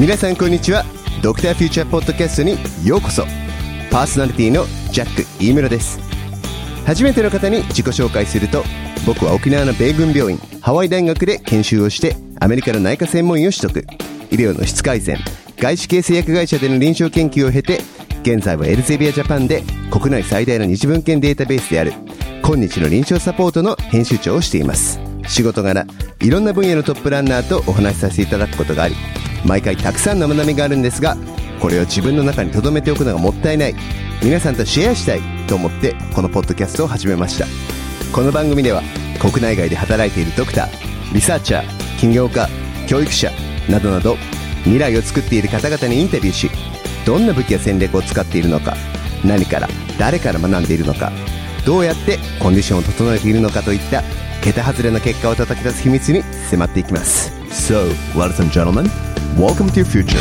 皆さんこんにちは。ドクターフューチャーポッドキャストにようこそ。パーソナリティのジャック飯村です。初めての方に自己紹介すると僕は沖縄の米軍病院ハワイ大学で研修をしてアメリカの内科専門医を取得。医療の質改善外資系製薬会社での臨床研究を経て現在はエルゼビアジャパンで国内最大の日文献データベースである今日の臨床サポートの編集長をしています。仕事柄いろんな分野のトップランナーとお話しさせていただくことがあり毎回たくさんの学びがあるんですがこれを自分の中に留めておくのがもったいない。皆さんとシェアしたい。と思ってこのポッドキャストを始めました。この番組では国内外で働いているドクターリサーチャー起業家教育者などなど未来を作っている方々にインタビューしどんな武器や戦略を使っているのか何から誰から学んでいるのかどうやってコンディションを整えているのかといった桁外れの結果を叩き出す秘密に迫っていきます。So, ladies and gentlemen, welcome to future.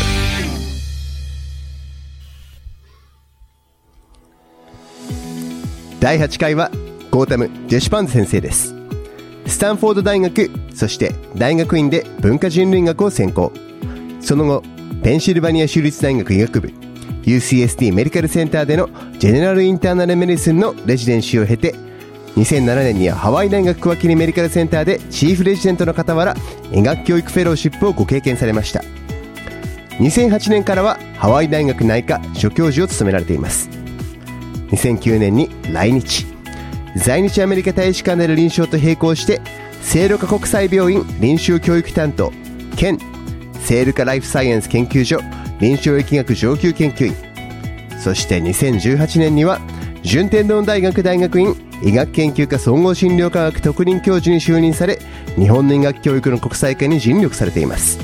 第8回はゴータム・ジェシュパンズ先生です。スタンフォード大学そして大学院で文化人類学を専攻。その後ペンシルバニア州立大学医学部 UCSD メディカルセンターでのジェネラルインターナルメディスンのレジデンシーを経て2007年にはハワイ大学クワキリメディカルセンターでチーフレジデントの傍ら医学教育フェローシップをご経験されました。2008年からはハワイ大学内科助教授を務められています。2009年に来日。在日アメリカ大使館での臨床と並行して聖路加国際病院臨床教育担当兼聖路加ライフサイエンス研究所臨床疫学上級研究員。そして2018年には順天堂大学大学院医学研究科総合診療科学特任教授に就任され日本の医学教育の国際化に尽力されています。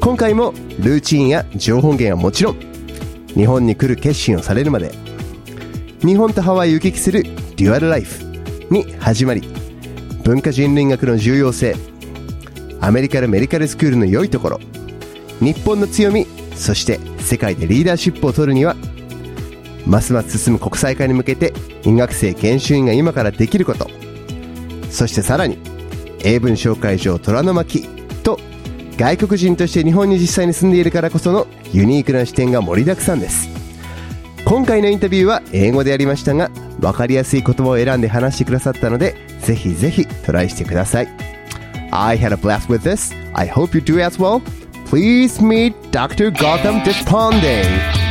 今回もルーチンや情報源はもちろん日本に来る決心をされるまで日本とハワイを行き来するデュアルライフに始まり文化人類学の重要性アメリカのメディカルスクールの良いところ日本の強みそして世界でリーダーシップを取るにはますます進む国際化に向けて医学生研修員が今からできること。そしてさらに英文紹介上虎の巻と外国人として日本に実際に住んでいるからこそのユニークな視点が盛りだくさんです。今回のインタビューは英語でやりましたが分かりやすい言葉を選んで話してくださったのでぜひぜひトライしてください。I had a blast with this. I hope you do as well. Please meet Dr. Gotham Desponde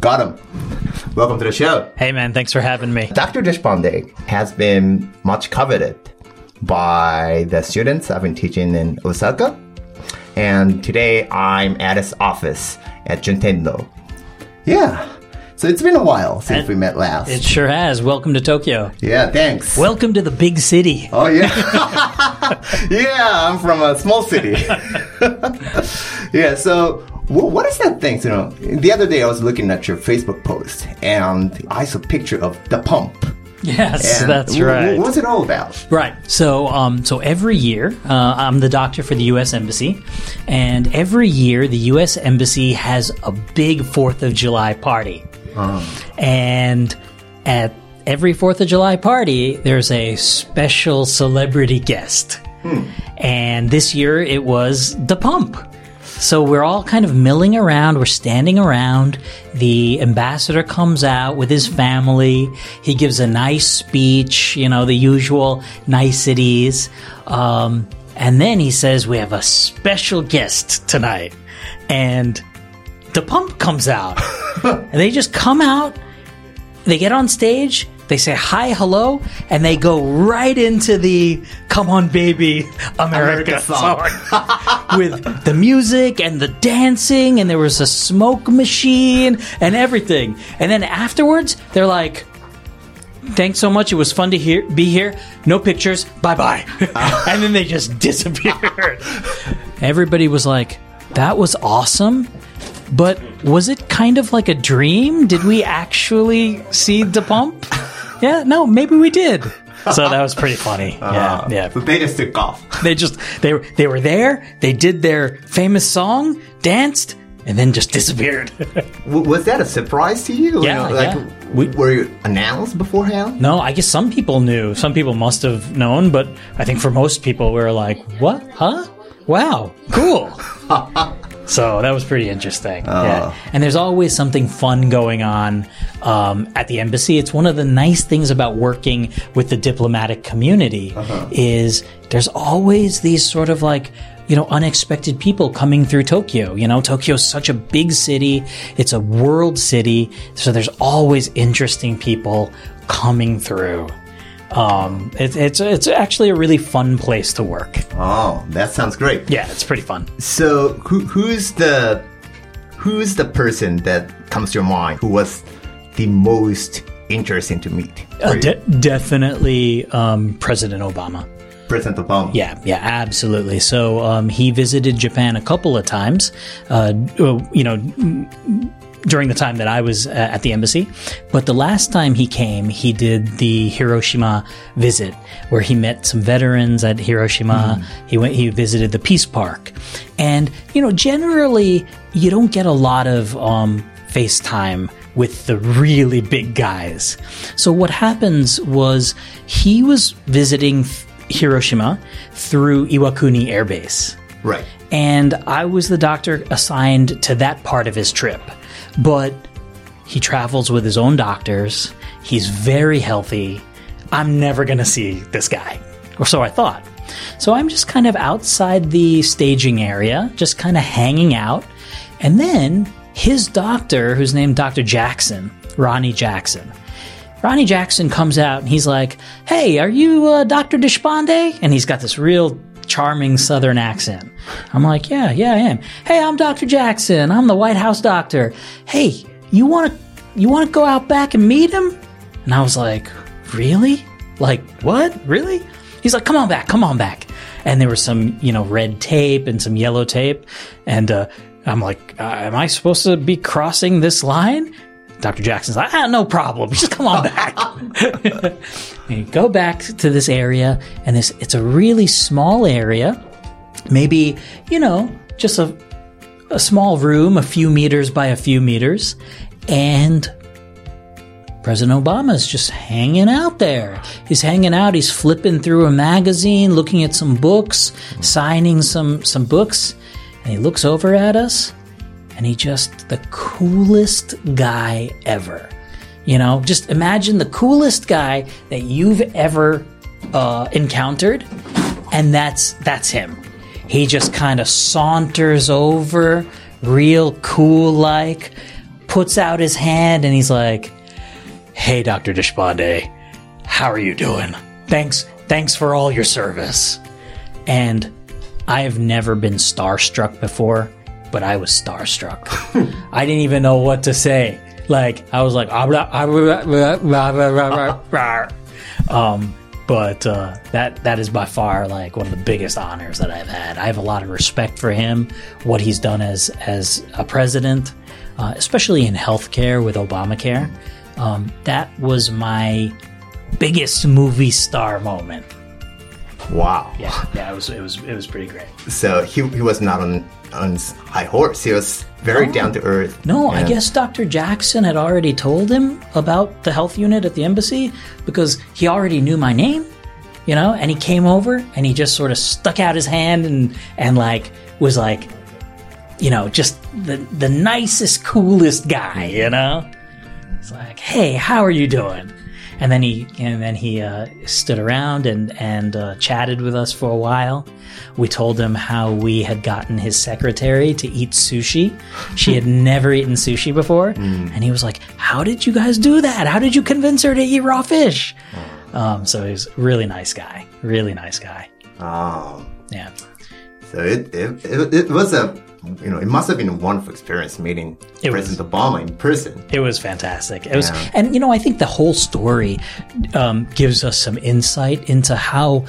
Deshpande Gautam Welcome to the show Hey man, thanks for having me. Dr. Deshpande has been much coveted by the students I've been teaching in Osaka. And today I'm at his office at Juntendo. Yeah. So it's been a while since And we met last. It sure has. Welcome to Tokyo. yeah, thanks. Welcome to the big city. oh, yeah. yeah, I'm from a small city. yeah, so wh- what is that thing? You know, the other day I was looking at your Facebook post and I saw a picture of the pump. Yes, And that's right. What's it all about? Right. So, um, so every year, uh, I'm the doctor for the U.S. Embassy, and every year the U.S. Embassy has a big Fourth of July party, and at every Fourth of July party, there's a special celebrity guest, and this year it was the Pump. So we're all kind of milling around, we're standing around. The ambassador comes out with his family. He gives a nice speech, you know, the usual niceties. Um, and then he says, We have a special guest tonight. And the pump comes out. and they just come out, they get on stage, they say hi, hello, and they go right into the Come On Baby America, America song. song with the music and the dancing, and there was a smoke machine and everything. And then afterwards, they're like, Thanks so much. It was fun to hear, be here. No pictures. Bye bye. and then they just disappeared. Everybody was like, that was awesome. But was it kind of like a dream? Did we actually see the pump? Yeah, no, maybe we did. So that was pretty funny. Uh-huh. Yeah, yeah. So they just took off. They just they were they were there. They did their famous song, danced, and then just disappeared. W- was that a surprise to you? Yeah, like yeah. We- were you announced beforehand? No, I guess some people knew. Some people must have known, but I think for most people, we were like, "What? Huh? Wow, cool." So that was pretty interesting. Yeah, and there's always something fun going on um, at the embassy. It's one of the nice things about working with the diplomatic community is there's always these sort of like you know, unexpected people coming through Tokyo. You know, Tokyo's such a big city. It's a world city. So there's always interesting people coming through. Um, it, it's, it's actually a really fun place to work. Oh, that sounds great. Yeah, it's pretty fun. So who who's the who's the person that comes to your mind who was the most interesting to meet? Uh, de- definitely, um, President Obama. President Obama. Yeah, yeah, absolutely. So um, he visited Japan a couple of times, uh, you know, during the time that I was uh, at the embassy. But the last time he came, he did the Hiroshima visit, where he met some veterans at Hiroshima. He went, he visited the Peace Park, and you know, generally, you don't get a lot of um, FaceTime with the really big guys. So what happens was he was visiting Hiroshima through Iwakuni Air Base. Right. And I was the doctor assigned to that part of his trip. But he travels with his own doctors. He's very healthy. I'm never going to see this guy. Or so I thought. So I'm just kind of outside the staging area, just kind of hanging out. And then his doctor, who's named Dr. Jackson, Ronnie Jackson, Ronnie Jackson comes out and he's like, Hey, are you uh, Dr. Deshpande? And he's got this real charming southern accent. I'm like, Yeah, yeah, I am. Hey, I'm Dr. Jackson. I'm the White House doctor. Hey, you want to you want to go out back and meet him? And I was like, Really? Like, what? Really? He's like, Come on back, come on back. And there was some, you know, red tape and some yellow tape. And uh, I'm like, uh, Am I supposed to be crossing this line? Dr. Jackson's like, ah, no problem. Just come on back. and you go back to this area, and this it's a really small area. Maybe, you know, just a, a small room, a few meters by a few meters. And President Obama's just hanging out there. He's hanging out, he's flipping through a magazine, looking at some books, signing some, some books, and he looks over at us and he just the coolest guy ever. You know, just imagine the coolest guy that you've ever uh, encountered, and that's that's him. He just kind of saunters over, real cool like, puts out his hand, and he's like, "Hey, Doctor Deshpande, how are you doing? Thanks, thanks for all your service." And I have never been starstruck before but I was starstruck. I didn't even know what to say. Like I was like, um, but uh, that that is by far like one of the biggest honors that I've had. I have a lot of respect for him, what he's done as as a president, uh, especially in healthcare with Obamacare. Um, that was my biggest movie star moment. Wow. Yeah, yeah, it was it was it was pretty great. So he, he was not on on his high horse. He was very No. down to earth. No, I guess Dr. Jackson had already told him about the health unit at the embassy because he already knew my name, you know, and he came over and he just sort of stuck out his hand and and like was like you know, just the the nicest coolest guy, you know? It's like, "Hey, how are you doing?" And then he and then he uh, stood around and and uh, chatted with us for a while. We told him how we had gotten his secretary to eat sushi. She had never eaten sushi before, and he was like, "How did you guys do that? How did you convince her to eat raw fish?" Um, so he's a really nice guy, really nice guy. Oh, Yeah. so it, it it it was a you know it must have been a wonderful experience meeting It President Obama in person. It was fantastic. It was, and you know, I think the whole story um, gives us some insight into how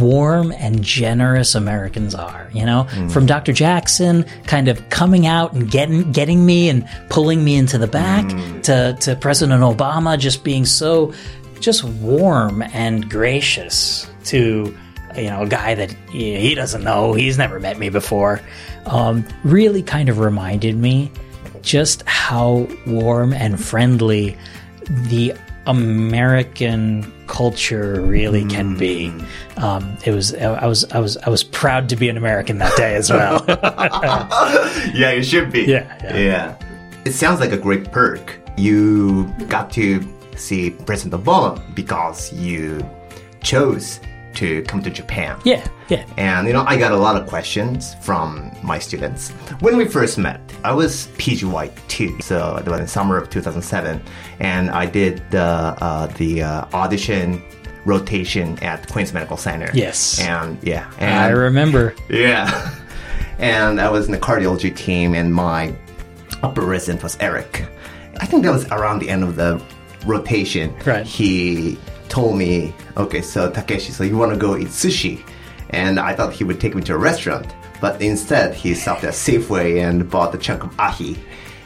warm and generous Americans are. You know, from Dr. Jackson kind of coming out and getting getting me and pulling me into the back to to President Obama just being so just warm and gracious to you know a guy that he he doesn't know he's never met me before um, really kind of reminded me just how warm and friendly the American culture really can be. Um, it was I was I was I was proud to be an American that day as well. yeah, you should be. Yeah, yeah. yeah. It sounds like a great perk. You got to see President Obama because you chose to come to Japan. yeah, yeah. And you know, I got a lot of questions from my students. When we first met, I was PGY2, so it was in summer of 2007, and I did the uh, the uh, audition rotation at Queens Medical Center. Yes. and yeah, I remember. yeah, and I was in the cardiology team, and my upper resident was Eric. I think that was around the end of the rotation. Right. He told me, okay, so Takeshi, so you want to go eat sushi? And I thought he would take me to a restaurant, but instead he stopped at Safeway and bought a chunk of ahi.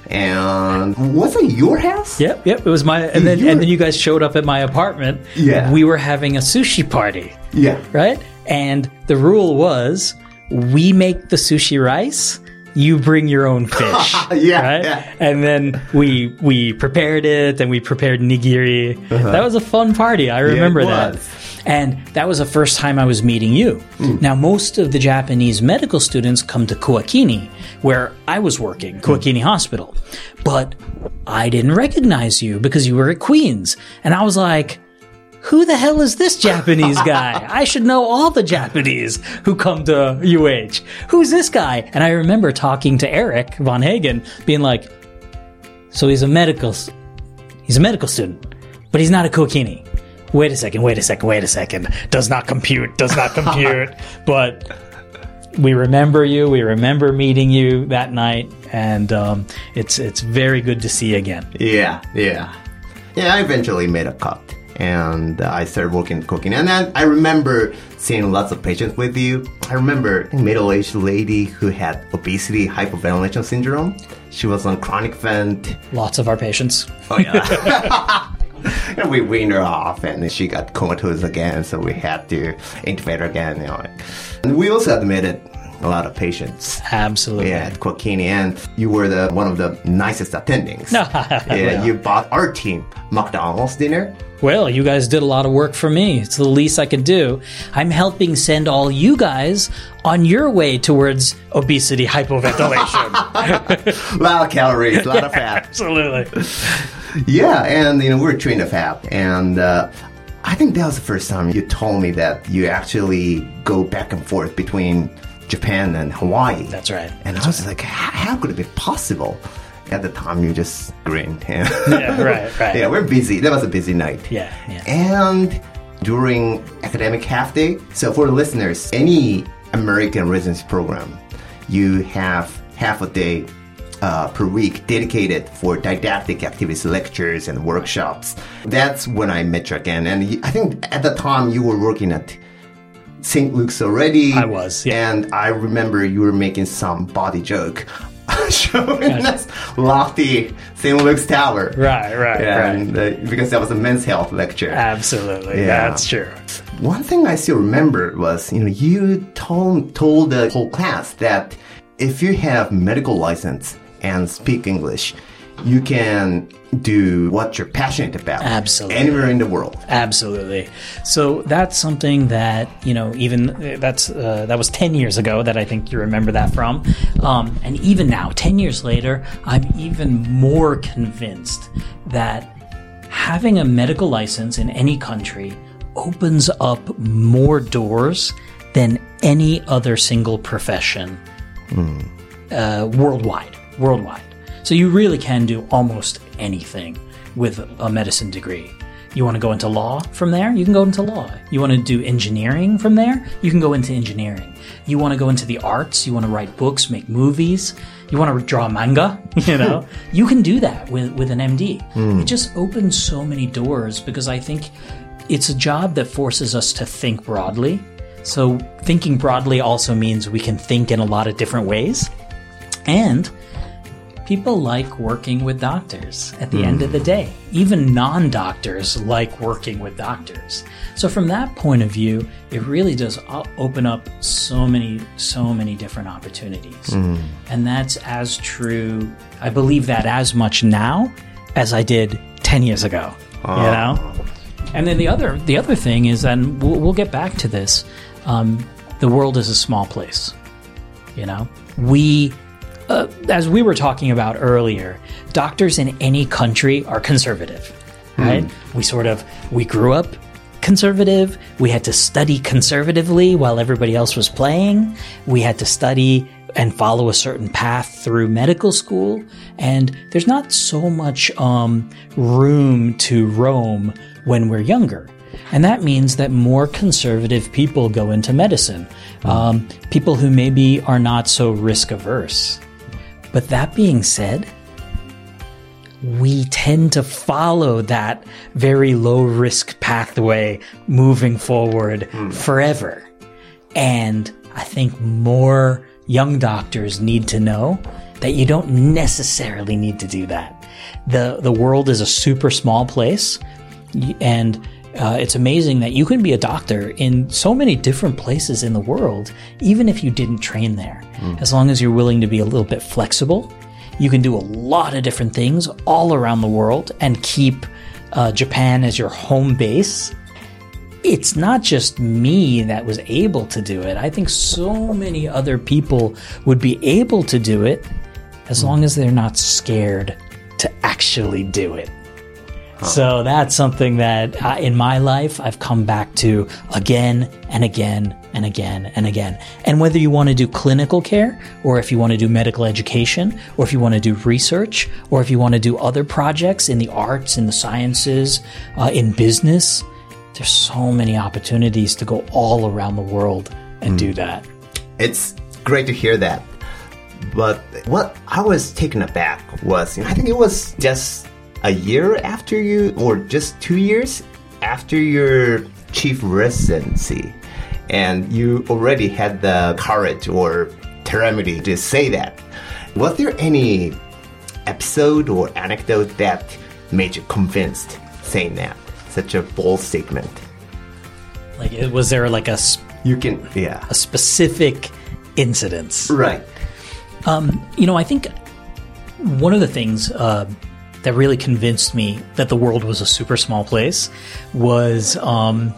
And was it your house? Yep, yep. It was my, and then You and then you guys showed up at my apartment. Yeah. we were having a sushi party, Yeah. right? And the rule was, we make the sushi rice. You bring your own fish, Yeah, right? yeah. And then we we prepared it, and we prepared nigiri. Uh-huh. That was a fun party. I remember that. was. And that was the first time I was meeting you. Hmm. Now, most of the Japanese medical students come to Kuakini, where I was working, hmm. Kuakini Hospital. But I didn't recognize you because you were at Queens. And I was like, who the hell is this Japanese guy? I should know all the Japanese who come to UH. Who's this guy? And I remember talking to Eric Von Hagen, being like, so he's a medical, he's a medical student, but he's not a Kuakini. Wait a second, wait a second, wait a second. Does not compute, does not compute. but we remember you. We remember meeting you that night, and um, it's it's very good to see you again. Yeah, yeah. Yeah, I eventually made a cut and I started working cooking. And then I remember seeing lots of patients with you. I remember a middle aged lady who had obesity hypoventilation syndrome. She was on chronic vent. Lots of our patients. Oh, yeah. and we weaned her off and then she got comatose again, so we had to intubate her again. You know. And we also admitted a lot of patients. Absolutely. Yeah, at Kuakini, and you were the one of the nicest attendings. yeah, Well. you bought our team McDonald's dinner. Well, you guys did a lot of work for me. It's the least I could do. I'm helping send all you guys on your way towards obesity hypoventilation. A lot of calories, a lot of fat. Absolutely. Yeah, and you know we're trained to fat, and uh, I think that was the first time you told me that you actually go back and forth between Japan and Hawaii. That's right. And I was like, how, how could it be possible? At the time, you just grinned. Yeah, Yeah, right, right. yeah, we're busy. That was a busy night. Yeah, yeah. And during academic half day, so for the listeners, any American residency program, you have half a day uh, per week dedicated for didactic activities, lectures, and workshops. That's when I met you again. And I think at the time you were working at St. Luke's already. I was, yeah. And I remember you were making some body joke. Showing us lofty St. Luke's Tower. Right, right, And, uh, because that was a men's health lecture. Absolutely. Yeah. That's true. One thing I still remember was, you know, you told told the whole class that if you have medical license and speak English, you can do what you're passionate about. Absolutely. Anywhere in the world. Absolutely. So that's something that you know. Even that's uh, that was ten years ago that I think you remember that from. Um, and even now, ten years later, I'm even more convinced that having a medical license in any country opens up more doors than any other single profession uh, worldwide. Worldwide. So you really can do almost anything with a medicine degree. You want to go into law from there? You can go into law. You want to do engineering from there? You can go into engineering. You want to go into the arts? You want to write books, make movies? You want to draw manga? You know, you can do that with, with an MD. Hmm. It just opens so many doors because I think it's a job that forces us to think broadly. So thinking broadly also means we can think in a lot of different ways. And people like working with doctors at the end of the day. Even non doctors like working with doctors. So, from that point of view, it really does open up so many, so many different opportunities. And that's as true, I believe that as much now as I did 10 10 years ago. You know? And then the other the other thing is, and we'll, we'll get back to this. Um, the world is a small place. You know, we, uh, as we were talking about earlier, doctors in any country are conservative, right? We sort of we grew up conservative. We had to study conservatively while everybody else was playing. We had to study and follow a certain path through medical school. And there's not so much um, room to roam when we're younger. And that means that more conservative people go into medicine. Um, people who maybe are not so risk averse. But that being said, we tend to follow that very low risk pathway moving forward hmm. forever. And I think more young doctors need to know that you don't necessarily need to do that. The, the world is a super small place and uh, it's amazing that you can be a doctor in so many different places in the world, even if you didn't train there. As long as you're willing to be a little bit flexible, you can do a lot of different things all around the world and keep uh, Japan as your home base. It's not just me that was able to do it. I think so many other people would be able to do it as long as they're not scared to actually do it. So that's something that uh, in my life I've come back to again and again and again and again. And whether you want to do clinical care, or if you want to do medical education, or if you want to do research, or if you want to do other projects in the arts, in the sciences, uh, in business, there's so many opportunities to go all around the world and do that. It's great to hear that. But what I was taken aback was, you know, I think it was just a year after you, or just two years after your chief residency, and you already had the courage or temerity to say that. Was there any episode or anecdote that made you convinced saying that? Such a bold statement. Like, was there like a, You can, yeah. a specific incidence? Right. You know, I think one of the things uh, that really convinced me that the world was a super small place was um,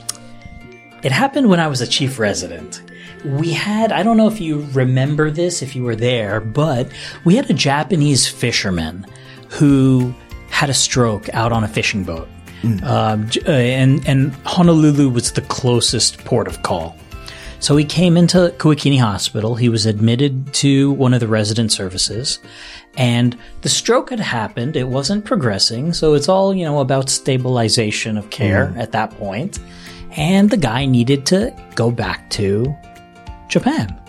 it happened when I was a chief resident. We had, I don't know if you remember this, if you were there, but we had a Japanese fisherman who had a stroke out on a fishing boat. Um, uh, and, and Honolulu was the closest port of call. So he came into Kuakini Hospital. He was admitted to one of the resident services, and the stroke had happened. It wasn't progressing, so it's all you know about stabilization of care at that point. And the guy needed to go back to Japan.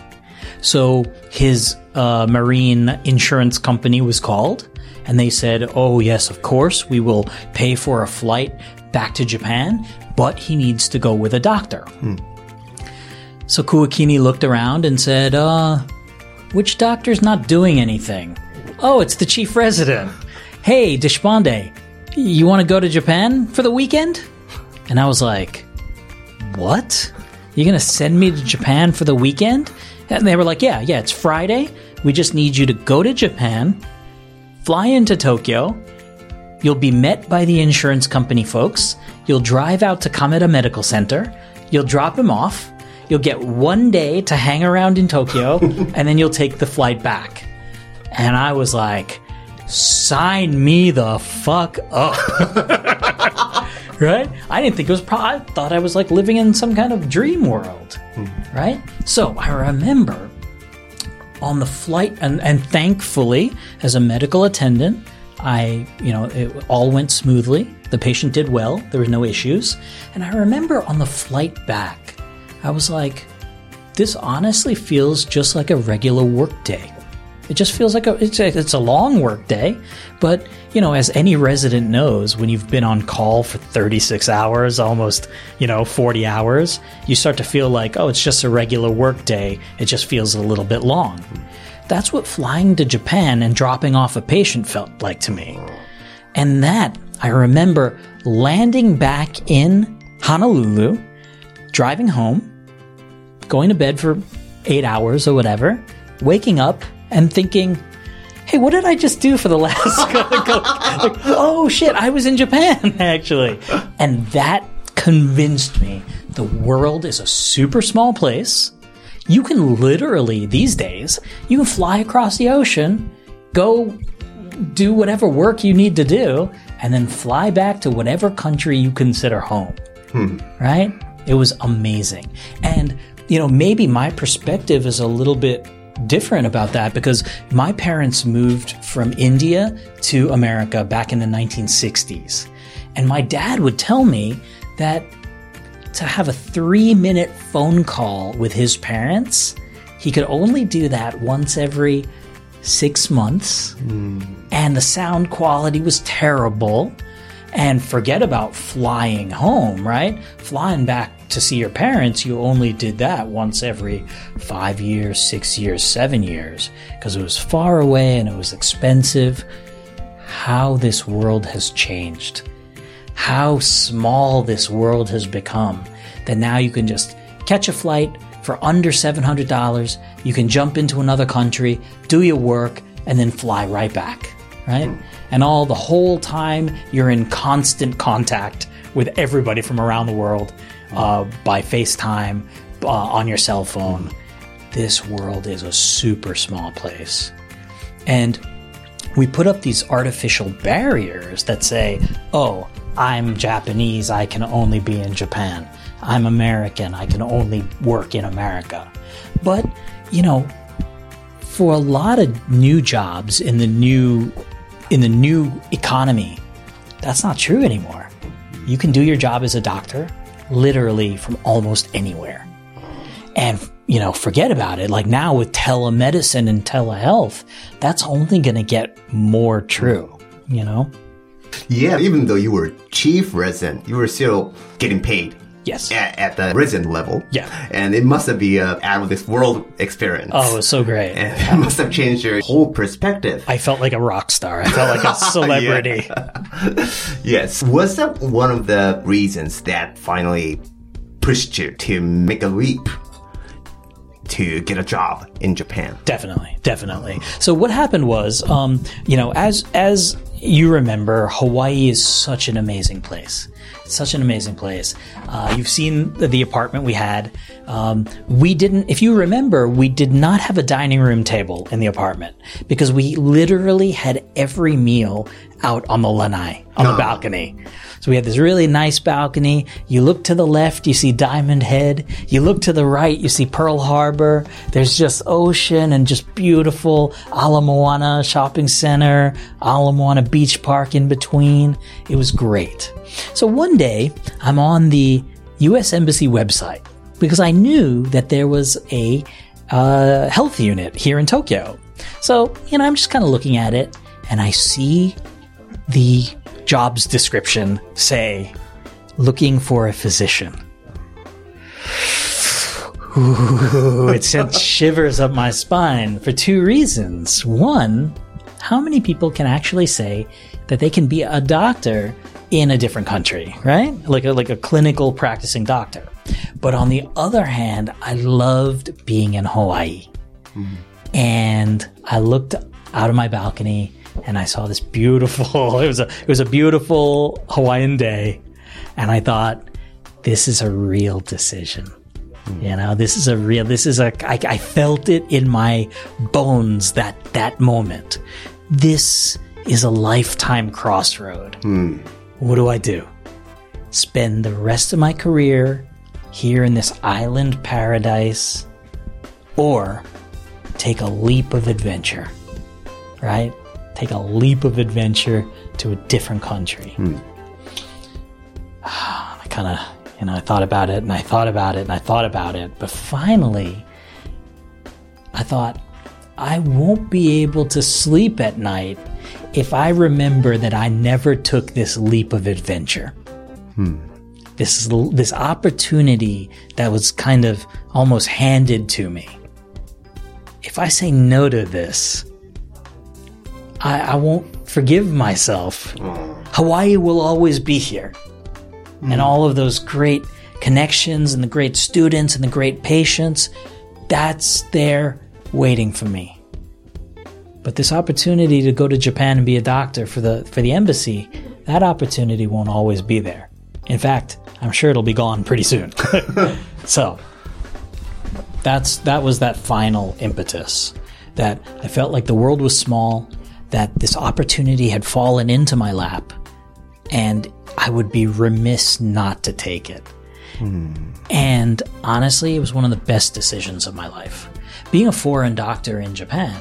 So his uh, marine insurance company was called, and they said, "Oh yes, of course, we will pay for a flight back to Japan, but he needs to go with a doctor." So Kuakini looked around and said, uh, which doctor's not doing anything? Oh, it's the chief resident. Hey, Deshpande, you want to go to Japan for the weekend? And I was like, what? You're going to send me to Japan for the weekend? And they were like, yeah, yeah, it's Friday. We just need you to go to Japan, fly into Tokyo. You'll be met by the insurance company folks. You'll drive out to Kameda Medical Center. You'll drop him off. You'll get one day to hang around in Tokyo, and then you'll take the flight back. And I was like, sign me the fuck up. right? I didn't think it was, pro- I thought I was like living in some kind of dream world. Hmm. Right? So I remember on the flight, and, and thankfully, as a medical attendant, I, you know, it all went smoothly. The patient did well. There was no issues. And I remember on the flight back, I was like, this honestly feels just like a regular work day. It just feels like a it's, a it's a long work day, but you know, as any resident knows, when you've been on call for 36 hours, almost, you know, 40 hours, you start to feel like, oh, it's just a regular work day. It just feels a little bit long. That's what flying to Japan and dropping off a patient felt like to me. And that, I remember landing back in Honolulu, driving home, going to bed for eight hours or whatever, waking up and thinking, hey, what did I just do for the last? like, oh shit, I was in Japan actually, and that convinced me the world is a super small place. You can literally these days you can fly across the ocean, go do whatever work you need to do, and then fly back to whatever country you consider home. Hmm. Right? It was amazing. And, you know, maybe my perspective is a little bit different about that because my parents moved from India to America back in the 1960s. And my dad would tell me that to have a three minute phone call with his parents, he could only do that once every six months. Hmm. And the sound quality was terrible. And forget about flying home, right? Flying back to see your parents, you only did that once every five years, six years, seven years, because it was far away and it was expensive. How this world has changed. How small this world has become. That now you can just catch a flight for under $700. You can jump into another country, do your work, and then fly right back, right? Hmm. And all the whole time you're in constant contact with everybody from around the world uh, by FaceTime, uh, on your cell phone. This world is a super small place. And we put up these artificial barriers that say, oh, I'm Japanese, I can only be in Japan. I'm American, I can only work in America. But, you know, for a lot of new jobs in the new in the new economy, that's not true anymore. You can do your job as a doctor literally from almost anywhere. And you know, forget about it. Like now with telemedicine and telehealth, that's only going to get more true, you know? Yeah, even though you were chief resident, you were still getting paid Yes. at, at the resident level. Yeah. And it must have been a out of this world experience. Oh, it was so great. And it must have changed your whole perspective. I felt like a rock star. I felt like a celebrity. yes. Was that one of the reasons that finally pushed you to make a leap to get a job in Japan? Definitely, definitely. So what happened was, um, you know, as as you remember, Hawaii is such an amazing place. Such an amazing place. Uh, you've seen the, apartment we had. Um, we didn't, if you remember, we did not have a dining room table in the apartment because we literally had every meal out on the lanai, on the balcony. So we had this really nice balcony. You look to the left, you see Diamond Head. You look to the right, you see Pearl Harbor. There's just ocean and just beautiful Ala Moana shopping center, Ala Moana Beach Park in between. It was great. So one day, I'm on the U.S. Embassy website because I knew that there was a uh, health unit here in Tokyo. So, you know, I'm just kind of looking at it and I see the jobs description say looking for a physician. Ooh, it sent shivers up my spine for two reasons. One, how many people can actually say that they can be a doctor in a different country, right? Like a, like a clinical practicing doctor. But on the other hand, I loved being in Hawaii. Hmm. And I looked out of my balcony and I saw this beautiful it was a it was a beautiful Hawaiian day and I thought this is a real decision. Hmm. You know, this is a real this is a I, I felt it in my bones that that moment. This is a lifetime crossroad. Hmm. What do I do? Spend the rest of my career here in this island paradise or take a leap of adventure, right? Take a leap of adventure to a different country. Hmm. I kind of, you know, I thought about it and I thought about it and I thought about it. But finally, I thought, I won't be able to sleep at night if I remember that I never took this leap of adventure. Hmm. This, this opportunity that was kind of almost handed to me if I say no to this, I, I won't forgive myself. Oh. Hawaii will always be here. And hmm. all of those great connections and the great students and the great patients, that's there waiting for me. But this opportunity to go to Japan and be a doctor for the for the embassy, that opportunity won't always be there. In fact, I'm sure it'll be gone pretty soon. so that's that was that final impetus that I felt like the world was small, that this opportunity had fallen into my lap, and I would be remiss not to take it. Hmm. And honestly, it was one of the best decisions of my life. Being a foreign doctor in Japan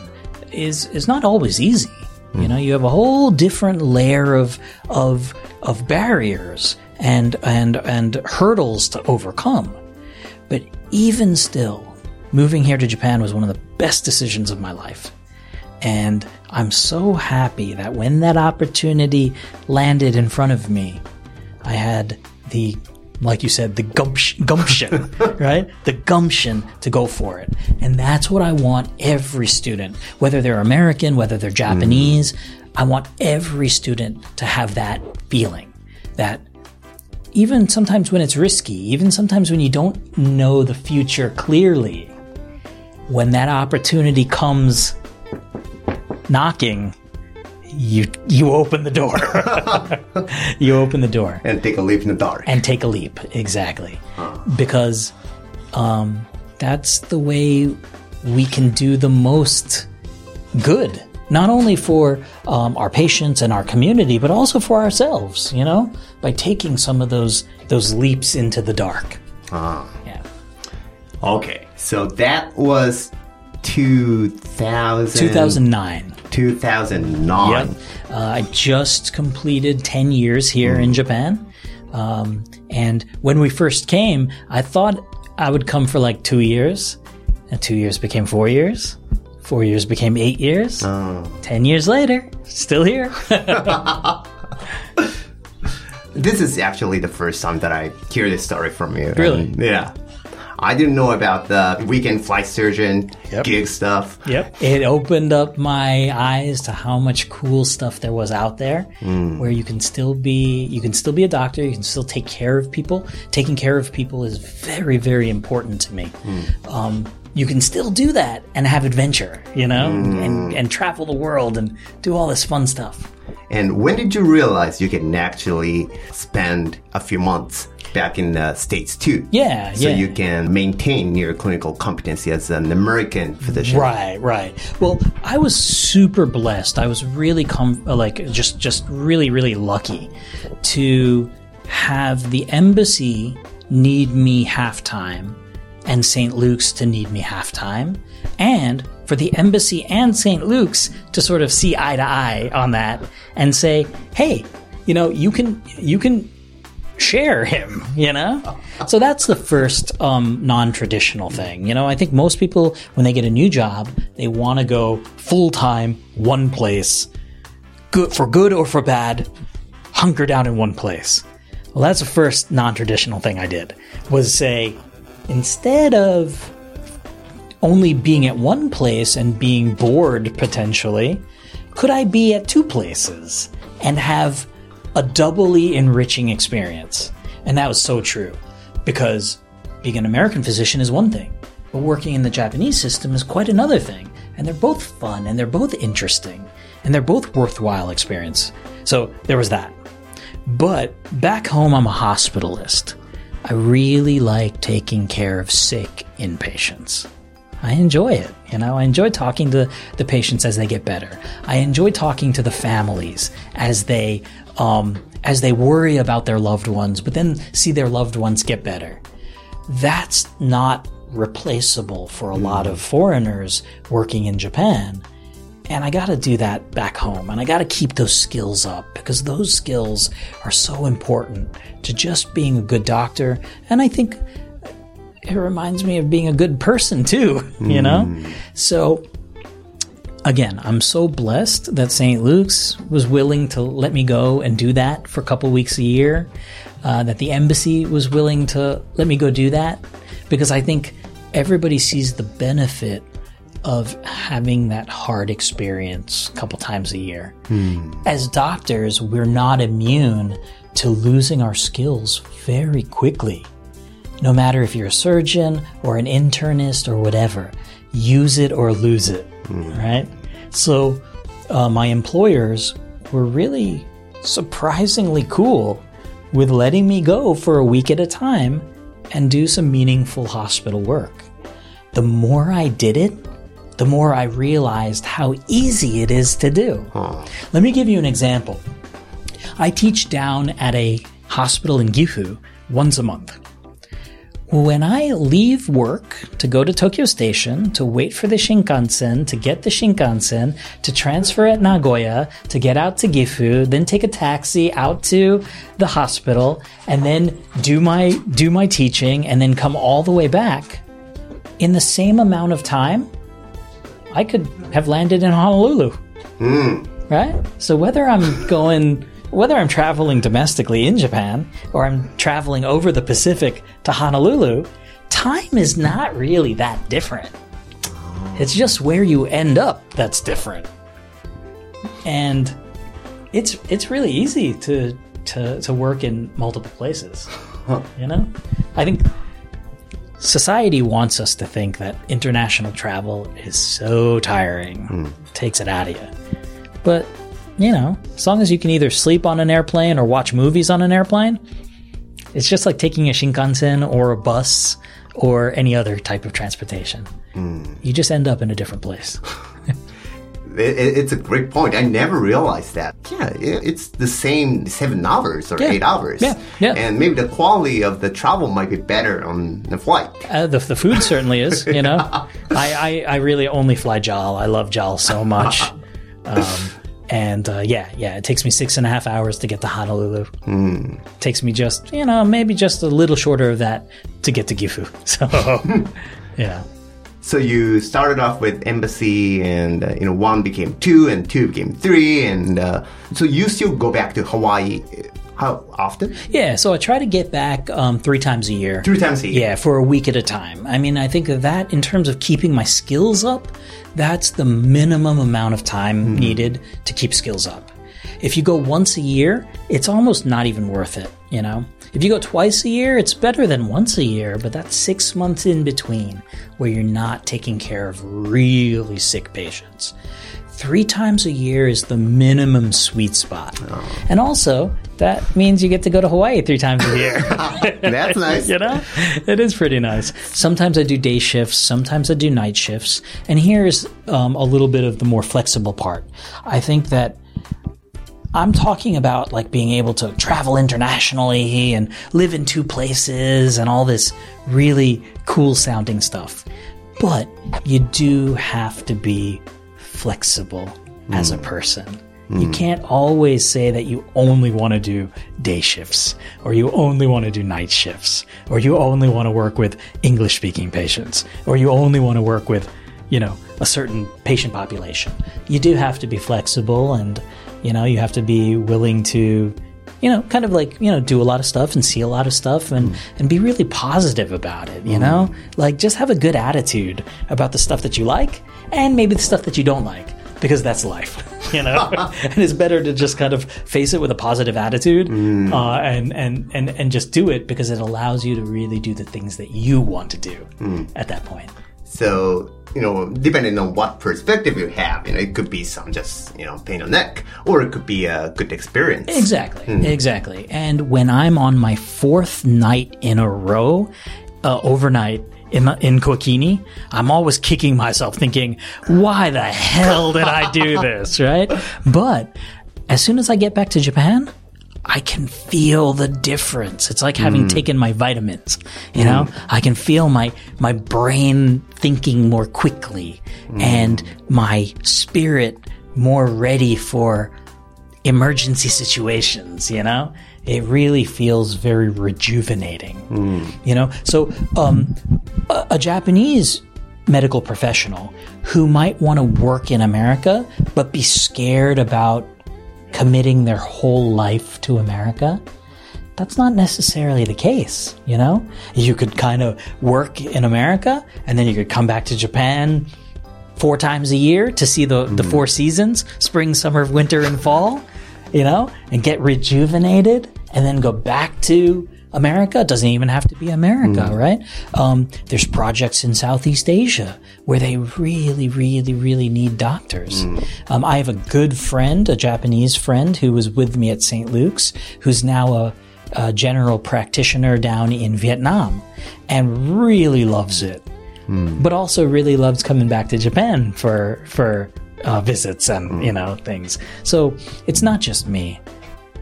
is is not always easy. You know, you have a whole different layer of of of barriers and and and hurdles to overcome. But even still, moving here to Japan was one of the best decisions of my life. And I'm so happy that when that opportunity landed in front of me, I had the, like you said, the gumption, gumption right? The gumption to go for it. And that's what I want every student, whether they're American, whether they're mm-hmm. Japanese, I want every student to have that feeling that even sometimes when it's risky, even sometimes when you don't know the future clearly, when that opportunity comes knocking, you you open the door. you open the door And take a leap in the dark. and take a leap. Exactly, because um, that's the way we can do the most good. Not only for um, our patients and our community, but also for ourselves. You know, by taking some of those those leaps into the dark. Ah, Yeah. Okay, so that was 2000, 2009. 2009. Yep. Uh, I just completed 10 years here in Japan. Um, and when we first came, I thought I would come for like two years. And two years became four years. Four years became eight years. Ten years later, still here. This is actually the first time that I hear this story from you. Really? And, yeah. I didn't know about the weekend flight surgeon Yep. gig stuff. Yep. It opened up my eyes to how much cool stuff there was out there hmm. where you can still be you can still be a doctor, you can still take care of people. Taking care of people is very, very important to me. Hmm. Um, you can still do that and have adventure, you know, hmm. and, and travel the world and do all this fun stuff. And when did you realize you can actually spend a few months back in the States too? Yeah, So yeah. you can maintain your clinical competency as an American physician. Right, right. Well, I was super blessed. I was really com- like just just really really lucky to have the embassy need me half time and St. Luke's to need me half time and for the embassy and St. Luke's to sort of see eye to eye on that and say, "Hey, you know, you can you can share him, you know? So that's the first um, non traditional thing. You know, I think most people, when they get a new job, they want to go full time, one place, good for good or for bad, hunker down in one place. Well, that's the first non traditional thing I did was say, instead of only being at one place and being bored potentially, could I be at two places and have a doubly enriching experience? And that was so true because being an American physician is one thing, but working in the Japanese system is quite another thing. And they're both fun and they're both interesting and they're both worthwhile experience. So there was that. But back home, I'm a hospitalist. I really like taking care of sick inpatients. I enjoy it. You know, I enjoy talking to the patients as they get better. I enjoy talking to the families as they um, as they worry about their loved ones, but then see their loved ones get better. That's not replaceable for a lot of foreigners working in Japan. And I got to do that back home. And I got to keep those skills up because those skills are so important to just being a good doctor. And I think it reminds me of being a good person too, you know? So again, I'm so blessed that St. Luke's was willing to let me go and do that for a couple weeks a year, uh, that the embassy was willing to let me go do that, because I think everybody sees the benefit of having that hard experience a couple times a year. As doctors, we're not immune to losing our skills very quickly no matter if you're a surgeon or an internist or whatever, use it or lose it, right? So uh, my employers were really surprisingly cool with letting me go for a week at a time and do some meaningful hospital work. The more I did it, the more I realized how easy it is to do. Let me give you an example. I teach down at a hospital in Gifu once a month. When I leave work to go to Tokyo Station to wait for the Shinkansen, to get the Shinkansen, to transfer at Nagoya, to get out to Gifu, then take a taxi out to the hospital, and then do my do my teaching, and then come all the way back, in the same amount of time, I could have landed in Honolulu. Hmm. Right? So whether I'm going whether I'm traveling domestically in Japan or I'm traveling over the Pacific to Honolulu, time is not really that different. It's just where you end up that's different. And it's it's really easy to to, to work in multiple places. You know? I think society wants us to think that international travel is so tiring, hmm. takes it out of you. But, you know, as long as you can either sleep on an airplane or watch movies on an airplane, it's just like taking a Shinkansen or a bus or any other type of transportation. You just end up in a different place. It, it- it's a great point. I never realized that. Yeah, it, it's the same seven hours or Yeah. eight hours. Yeah, yeah. And maybe the quality of the travel might be better on the flight. Uh, the, the food certainly is, you know. I, I, I really only fly JAL. I love JAL so much. Um, and uh, yeah, yeah, it takes me six and a half hours to get to Honolulu. takes me just, you know, maybe just a little shorter of that to get to Gifu. So, yeah. So you started off with embassy, and uh, you know one became two, and two became three, and uh, so you still go back to Hawaii. How often? Yeah, so I try to get back um, three times a year. Three times a year. Yeah, for a week at a time. I mean, I think that in terms of keeping my skills up, that's the minimum amount of time needed to keep skills up. If you go once a year, it's almost not even worth it, you know? If you go twice a year, it's better than once a year, but that's six months in between where you're not taking care of really sick patients. Three times a year is the minimum sweet spot. And also, that means you get to go to Hawaii three times a year. That's nice. you know it is pretty nice sometimes i do day shifts sometimes i do night shifts and here's um, a little bit of the more flexible part i think that i'm talking about like being able to travel internationally and live in two places and all this really cool sounding stuff but you do have to be flexible as a hmm. person. You hmm. can't always say that you only want to do day shifts or you only want to do night shifts or you only want to work with English speaking patients or you only want to work with, you know, a certain patient population. You do have to be flexible and, you know, you have to be willing to, you know, kind of like, you know, do a lot of stuff and see a lot of stuff and, hmm. and be really positive about it, you know? Like just have a good attitude about the stuff that you like and maybe the stuff that you don't like because that's life, you know. and it's better to just kind of face it with a positive attitude uh, and and and and just do it because it allows you to really do the things that you want to do at that point. So, you know, depending on what perspective you have, you know, it could be some just, you know, pain in the neck, or it could be a good experience. Exactly, exactly. And when I'm on my fourth night in a row, uh, overnight. In, in Kuakini, I'm always kicking myself thinking, why the hell did I do this? Right? But as soon as I get back to Japan, I can feel the difference. It's like having hmm. taken my vitamins. You know, hmm. I can feel my my brain thinking more quickly hmm. and my spirit more ready for emergency situations. You know, it really feels very rejuvenating. You know, so um, a, a Japanese medical professional who might want to work in America but be scared about committing their whole life to America, that's not necessarily the case, you know? You could kind of work in America and then you could come back to Japan four times a year to see the, the four seasons spring, summer, winter, and fall, you know, and get rejuvenated and then go back to America. It doesn't even have to be America, Mm. right? Um, there's projects in Southeast Asia where they really, really, really need doctors. Mm. Um, I have a good friend, a Japanese friend, who was with me at St. Luke's, who's now a, a general practitioner down in Vietnam and really loves it but also really loves coming back to Japan for for uh, visits and you know things. So it's not just me.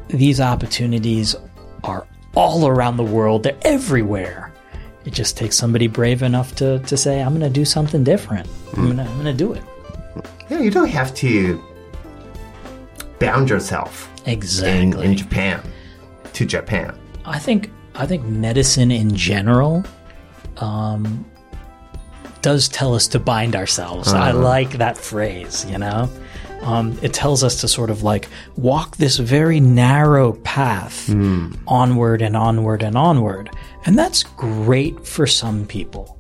These opportunities are all around the world. They're everywhere. It just takes somebody brave enough to, to say, "I'm going to do something different. I'm going to I'm going to do it." Yeah, you don't have to bound yourself in, Exactly. in Japan to Japan. I think I think medicine in general um, does tell us to bind ourselves. I like that phrase. You know, um, it tells us to sort of like walk this very narrow path onward and onward and onward, and that's great for some people.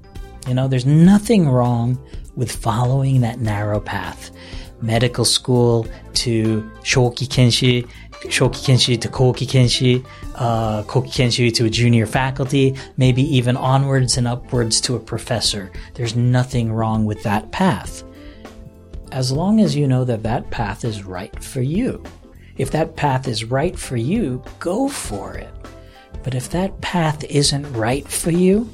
You know, there's nothing wrong with following that narrow path. Medical school to shoki kenshi, shoki kenshi to koki kenshi, uh, koki kenshi to a junior faculty, maybe even onwards and upwards to a professor. There's nothing wrong with that path. As long as you know that that path is right for you. If that path is right for you, go for it. But if that path isn't right for you,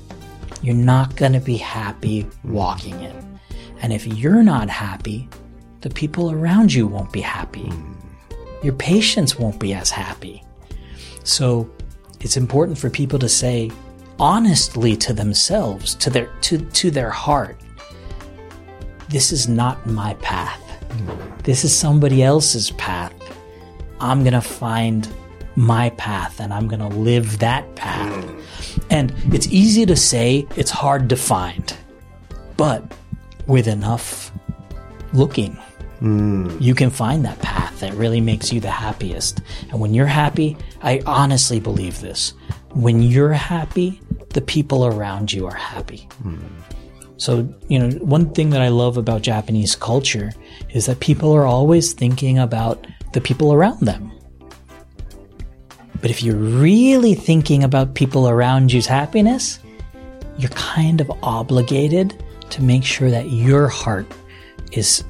you're not going to be happy walking it. And if you're not happy, the people around you won't be happy. Your patients won't be as happy. So it's important for people to say honestly to themselves, to their to, to their heart, this is not my path. This is somebody else's path. I'm going to find my path and I'm going to live that path. And it's easy to say, it's hard to find. But with enough looking, Mm. you can find that path that really makes you the happiest. And when you're happy, I honestly believe this. When you're happy, the people around you are happy. Mm. So, you know, one thing that I love about Japanese culture is that people are always thinking about the people around them. But if you're really thinking about people around you's happiness, you're kind of obligated to make sure that your heart is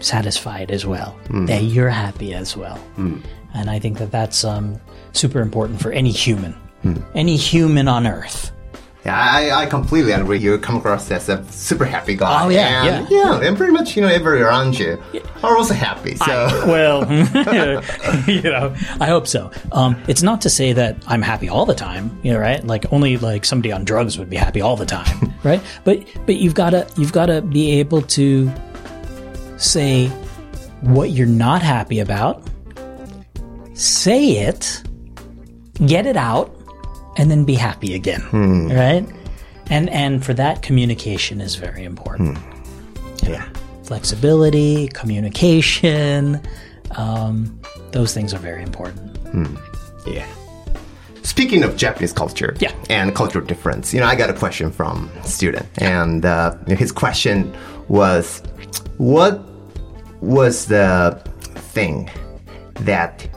satisfied as well, that you're happy as well. And I think that that's um, super important for any human, any human on earth. Yeah, I, I completely agree. You come across as a super happy guy. Oh, yeah, and, yeah. and pretty much, you know, everybody around you are also happy. So, well, you know, I hope so. Um, it's not to say that I'm happy all the time, you know, right? Like only like somebody on drugs would be happy all the time, right? But but you've got to you've got to be able to say what you're not happy about, say it, get it out, and then be happy again, right? And and for that, communication is very important yeah. flexibility, communication. Um, those things are very important. Yeah. Speaking of Japanese culture Yeah. and cultural difference, you know, I got a question from a student, and uh, his question was, "What was the thing that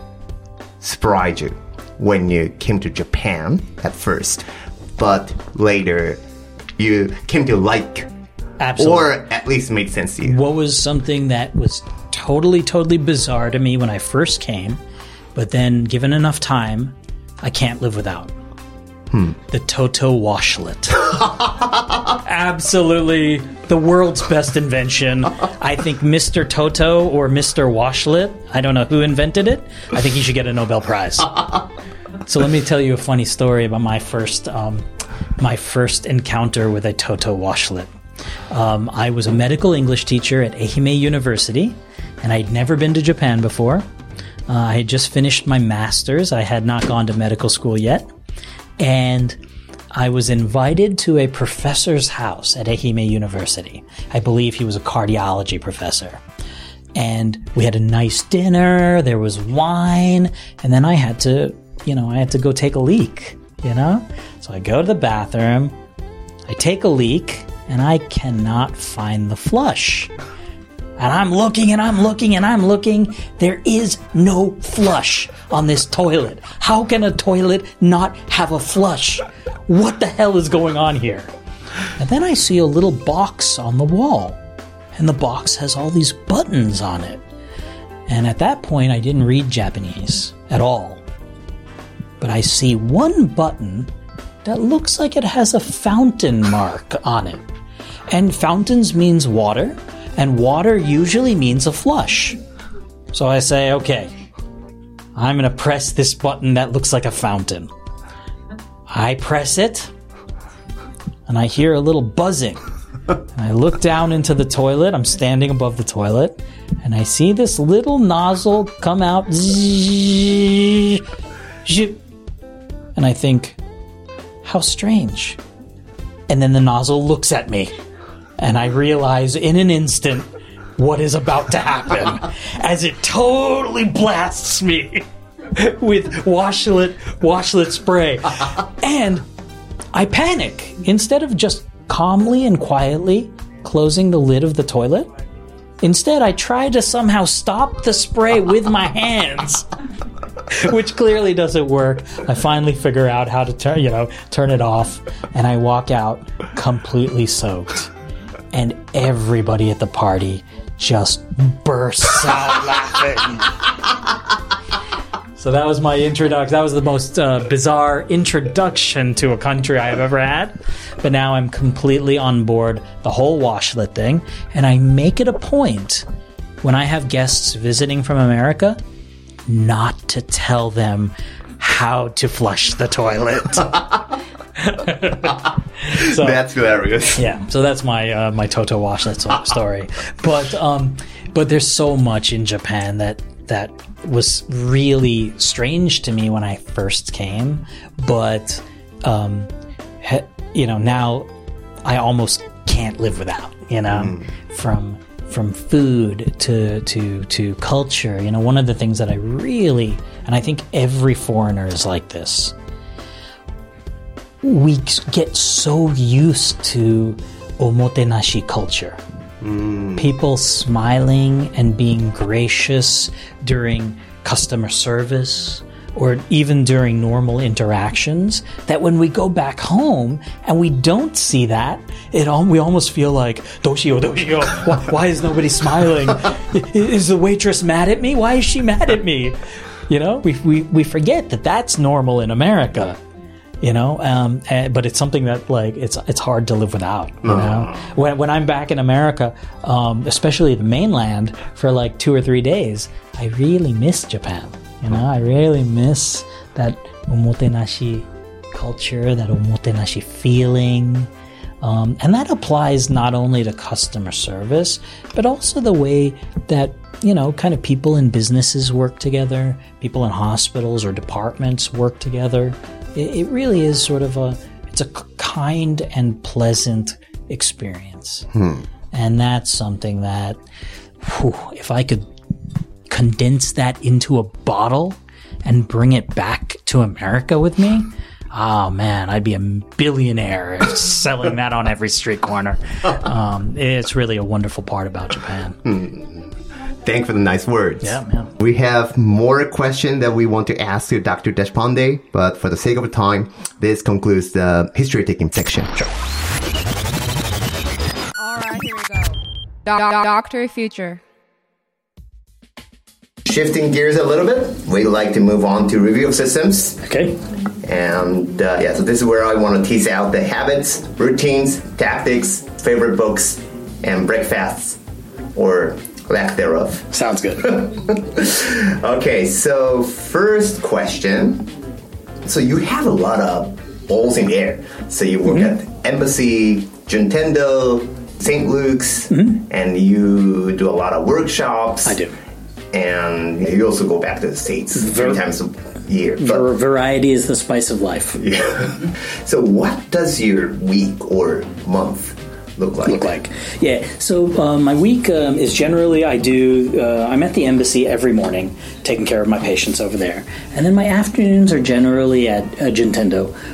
surprised you when you came to Japan at first, but later you came to like, Absolutely. or at least made sense to you?" what was something that was totally, totally bizarre to me when I first came, but then given enough time, I can't live without? The Toto washlet. Absolutely the world's best invention. I think Mr. Toto or Mr. Washlet, I don't know who invented it. I think he should get a Nobel Prize. So let me tell you a funny story about my first um, my first encounter with a Toto washlet. Um, I was a medical English teacher at Ehime University, and I'd never been to Japan before. Uh, I had just finished my master's. I had not gone to medical school yet, and I was invited to a professor's house at Ehime University. I believe he was a cardiology professor. And we had a nice dinner, there was wine, and then I had to, you know, I had to go take a leak, you know? So I go to the bathroom, I take a leak, and I cannot find the flush. And I'm looking and I'm looking and I'm looking. There is no flush on this toilet. How can a toilet not have a flush? What the hell is going on here? And then I see a little box on the wall. And the box has all these buttons on it. And at that point, I didn't read Japanese at all. But I see one button that looks like it has a fountain mark on it. And fountains means water, and water usually means a flush. So I say, okay, I'm gonna press this button that looks like a fountain. I press it, and I hear a little buzzing. And I look down into the toilet. I'm standing above the toilet, and I see this little nozzle come out. And I think, how strange. And then the nozzle looks at me, and I realize in an instant what is about to happen as it totally blasts me with washlet washlet spray. And I panic. Instead of just calmly and quietly closing the lid of the toilet, instead I try to somehow stop the spray with my hands. Which clearly doesn't work. I finally figure out how to turn, you know, turn it off, and I walk out completely soaked. Everybody at the party just bursts out laughing. So that was my introduction. That was the most uh, bizarre introduction to a country I have ever had. But now I'm completely on board the whole washlet thing, and I make it a point when I have guests visiting from America not to tell them how to flush the toilet. so, That's hilarious. yeah, so that's my uh, my Toto washlet so- story. But um, but there's so much in Japan that that was really strange to me when I first came. But um, he, you know now I almost can't live without. You know, from from food to to to culture. You know, one of the things that I really and I think every foreigner is like this we get so used to omotenashi culture. Mm. People smiling and being gracious during customer service or even during normal interactions that when we go back home and we don't see that, it al- we almost feel like, doshio, doshio, why, why is nobody smiling? Is the waitress mad at me? Why is she mad at me? You know, we, we, we forget that that's normal in America you know um, eh, but it's something that like it's it's hard to live without you know? When, when i'm back in america um, especially the mainland for like two or three days i really miss japan you know? I really miss that omotenashi culture that omotenashi feeling. Um, and that applies not only to customer service but also the way that you know kind of people in businesses work together people in hospitals or departments work together it, it really is sort of a it's a kind and pleasant experience. Hmm. And that's something that whew, if i could condense that into a bottle and bring it back to america with me oh man i'd be a billionaire selling that on every street corner. Um, it's really a wonderful part about japan hmm. Thank for the nice words. yeah man We have more questions that we want to ask to Dr. Deshpande, but for the sake of time, this concludes the history taking section. All right, here we go. Doc- doc- Doctor Future. Shifting gears a little bit, we'd like to move on to review of systems. okay And uh, yeah, so this is where I want to tease out the habits, routines, tactics, favorite books, and breakfasts, or lack thereof. Sounds good. Okay, so first question. So you have a lot of balls in the air. So you work mm-hmm. at Embassy, Juntendo, St. Luke's, mm-hmm. and you do a lot of workshops. I do. And you also go back to the States three times a year. But- Var- variety is the spice of life. Yeah. so what does your week or month look like? look like. Yeah. So uh, my week um, is generally I do. Uh, I'm at the embassy every morning, taking care of my patients over there, and then my afternoons are generally at uh,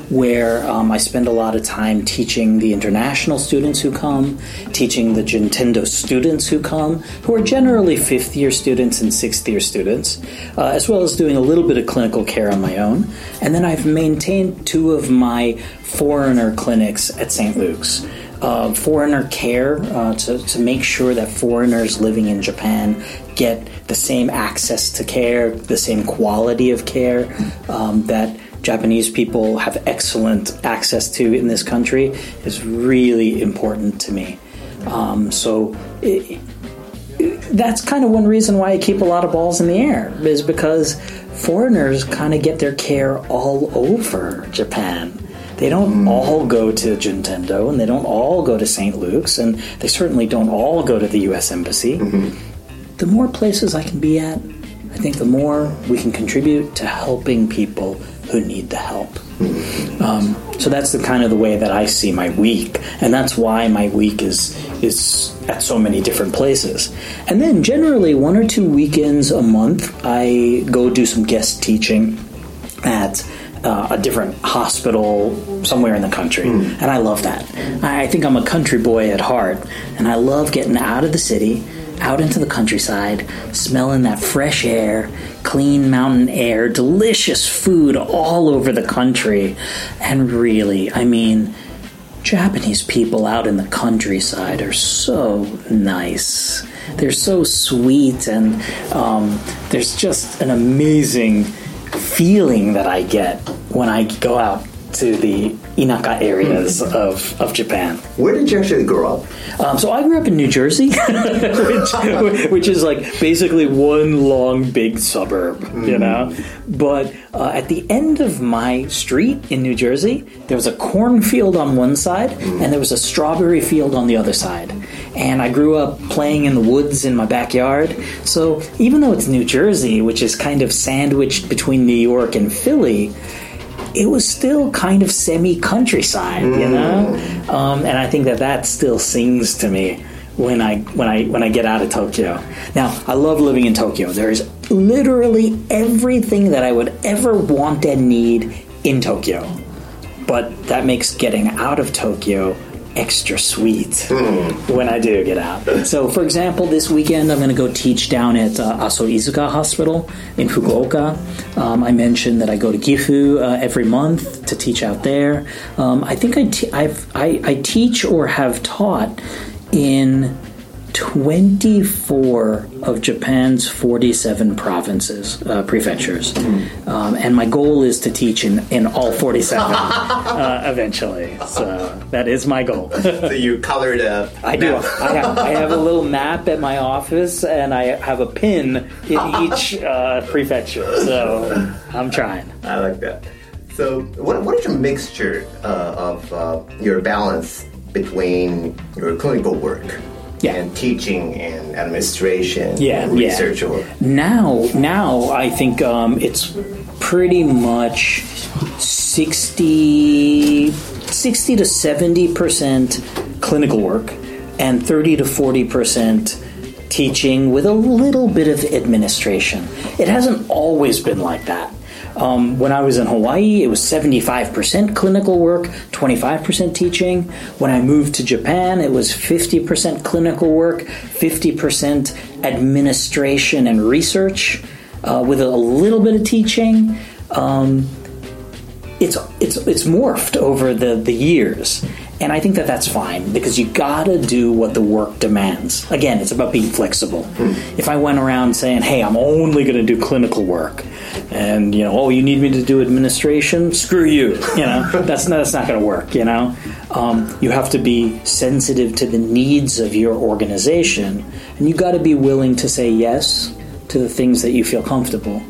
where um, I spend a lot of time teaching the international students who come, teaching the Juntendo students who come, who are generally fifth year students and sixth year students, uh, as well as doing a little bit of clinical care on my own, and then I've maintained two of my foreigner clinics at St. Luke's uh, foreigner care uh, to, to make sure that foreigners living in Japan get the same access to care, the same quality of care um, that Japanese people have excellent access to in this country is really important to me. Um, so it, that's kind of one reason why I keep a lot of balls in the air is because foreigners kind of get their care all over Japan. They don't mm. all go to Juntendo, and they don't all go to St. Luke's, and they certainly don't all go to the U.S. Embassy. Mm-hmm. The more places I can be at, I think the more we can contribute to helping people who need the help. Mm-hmm. Um, so that's the kind of the way that I see my week, and that's why my week is is at so many different places. And then generally one or two weekends a month, I go do some guest teaching at uh, a different hospital somewhere in the country, and I love that. I I think I'm a country boy at heart, and I love getting out of the city, out into the countryside, smelling that fresh air, clean mountain air, delicious food all over the country, and really, I mean. Japanese people out in the countryside are so nice. They're so sweet, and um, there's just an amazing feeling that I get when I go out to the inaka areas of, of Japan. Where did you actually grow up? Um, so I grew up in New Jersey, which, which is like basically one long big suburb, you know. But uh, at the end of my street in New Jersey, there was a cornfield on one side and there was a strawberry field on the other side. And I grew up playing in the woods in my backyard. So even though it's New Jersey, which is kind of sandwiched between New York and Philly, it was still kind of semi countryside, you know, um, and I think that that still sings to me when I when I when I get out of Tokyo. Now, I love living in Tokyo. There is literally everything that I would ever want and need in Tokyo, but that makes getting out of Tokyo extra sweet when I do get out. So, for example, this weekend I'm going to go teach down at uh, Aso Iizuka Hospital in Fukuoka. Um, I mentioned that I go to Gifu uh, every month to teach out there. Um, I think I, te- I've, I, I teach or have taught in 24 of Japan's 47 provinces, uh, prefectures. Um, and my goal is to teach in, in all 47 uh, eventually. So that is my goal. so you colored a. I do. I have, I have a little map at my office, and I have a pin in each uh, prefecture. So I'm trying. I like that. So, what, what is your mixture uh, of uh, your balance between your clinical work Yeah. and teaching and administration Yeah, and yeah. research work? Now, now I think um, it's pretty much 60, 60 to 70 percent clinical work and 30 to 40 percent teaching with a little bit of administration. It hasn't always been like that. Um, when I was in Hawaii, it was 75% clinical work, 25% teaching. When I moved to Japan, it was 50% clinical work, 50% administration and research, uh, with a little bit of teaching. Um, it's it's it's morphed over the the years and i think that that's fine because you gotta do what the work demands. Again it's about being flexible. If i went around saying hey i'm only going to do clinical work and you know oh you need me to do administration? Screw you. You know that's not, that's not going to work you know? Um, you have to be sensitive to the needs of your organization and you got to be willing to say yes to the things that you feel comfortable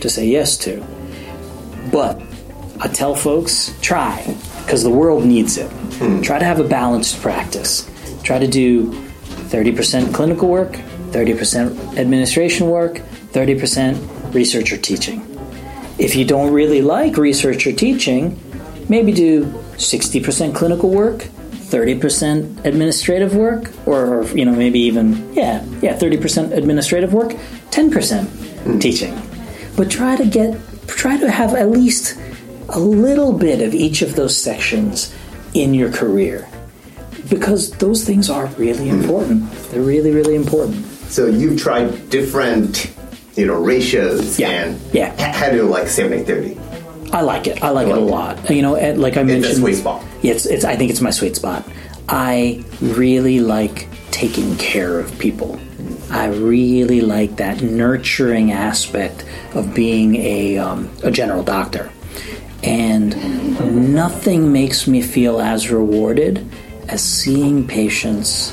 to say yes to. But I tell folks, try, because the world needs it. Hmm. Try to have a balanced practice. Try to do 30% clinical work, 30% administration work, 30% research or teaching. If you don't really like research or teaching, maybe do 60% clinical work, 30% administrative work or you know maybe even yeah yeah 30% administrative work 10% hmm. teaching but try to get try to have at least a little bit of each of those sections in your career because those things are really important they're really really important So you've tried different, you know, ratios Yeah. and Yeah. how do you like 70 30? I like it. I like it a Like it. lot. You know, like I It's a mentioned, sweet spot. It's, it's. I think it's my sweet spot. I really like taking care of people. I really like that nurturing aspect of being a um, a general doctor, and nothing makes me feel as rewarded as seeing patients,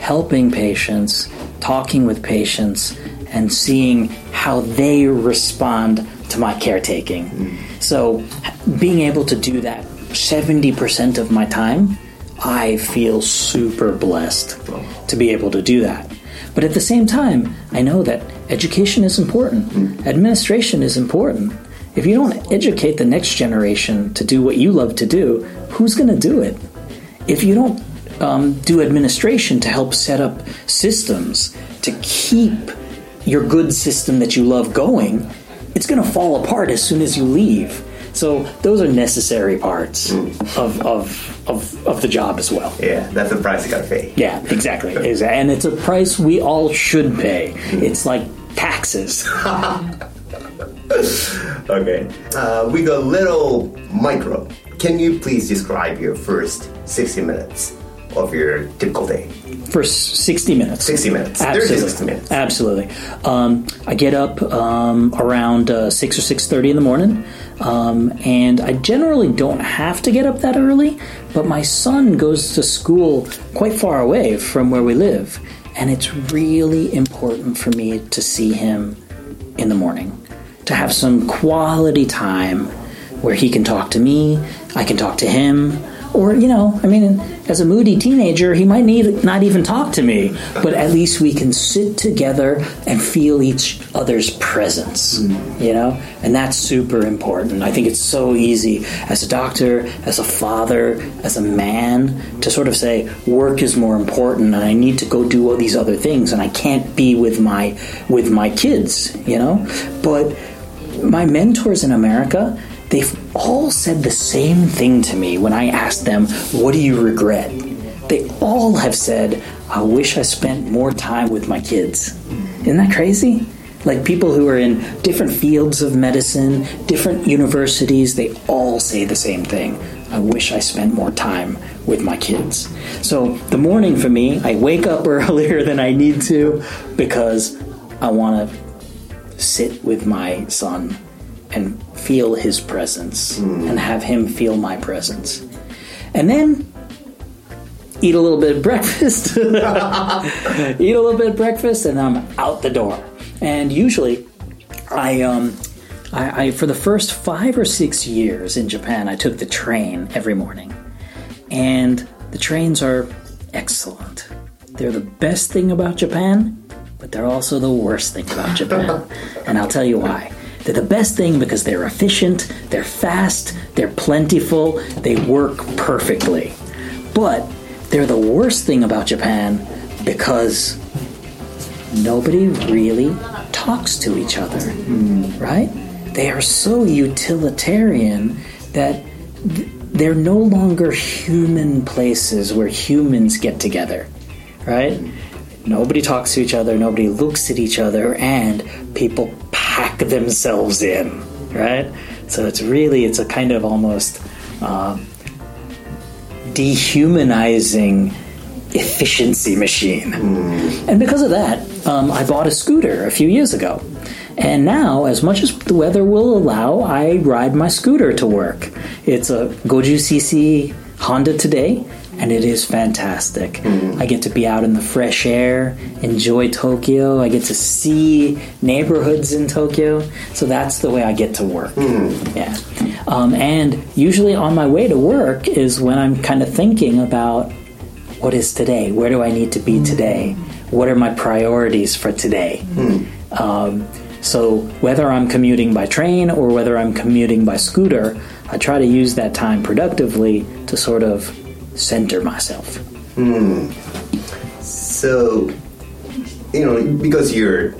helping patients, talking with patients, and seeing how they respond to my caretaking. So, being able to do that 70% of my time, I feel super blessed to be able to do that. But at the same time, I know that education is important, mm. administration is important. If you don't educate the next generation to do what you love to do, who's going to do it? if you don't um, do administration to help set up systems to keep your good system that you love going, it's going to fall apart as soon as you leave. So those are necessary parts of, of, of, of the job as well. Yeah, that's the price you gotta pay. Yeah, exactly. Exa- And it's a price we all should pay. It's like taxes. Okay. Uh, we go little micro. Can you please describe your first 60 minutes of your typical day? for 60 minutes. 60 minutes. 30 Absolutely. 60 minutes. Absolutely. Um, I get up um, around uh, 6 or 6.30 in the morning, um, and I generally don't have to get up that early, but my son goes to school quite far away from where we live, and it's really important for me to see him in the morning, to have some quality time where he can talk to me, I can talk to him, or, you know, I mean, as a moody teenager, he might need not even talk to me, but at least we can sit together and feel each other's presence, mm. you know? And that's super important. I think it's so easy as a doctor, as a father, as a man to sort of say, work is more important and I need to go do all these other things and I can't be with my with my kids, you know? But my mentors in America, they've all said the same thing to me when I asked them, What do you regret? They all have said, I wish I spent more time with my kids. Isn't that crazy? Like people who are in different fields of medicine, different universities, they all say the same thing. I wish I spent more time with my kids. So the morning for me, I wake up earlier than I need to because I want to sit with my son and feel his presence and have him feel my presence. And then eat a little bit of breakfast. eat a little bit of breakfast and I'm out the door. And usually I um I, I for the first 5 or 6 years in Japan I took the train every morning. And the trains are excellent. They're the best thing about Japan, but they're also the worst thing about Japan. and I'll tell you why. They're the best thing because they're efficient, they're fast, they're plentiful, they work perfectly. But they're the worst thing about Japan because nobody really talks to each other, right? They are so utilitarian that th- they're no longer human places where humans get together, right? Nobody talks to each other, nobody looks at each other, and people pack themselves in, right? So it's really, it's a kind of almost um, dehumanizing efficiency machine. And because of that, um, I bought a scooter a few years ago. And now, as much as the weather will allow, I ride my scooter to work. It's a Goju CC Honda today, and it is fantastic. I get to be out in the fresh air, enjoy Tokyo. I get to see neighborhoods in Tokyo. So that's the way I get to work. Yeah. Um, and usually on my way to work is when I'm kind of thinking about what is today? Where do I need to be today? What are my priorities for today? Um, so whether I'm commuting by train or whether I'm commuting by scooter, I try to use that time productively to sort of center myself. Hmm. So, you know, because you're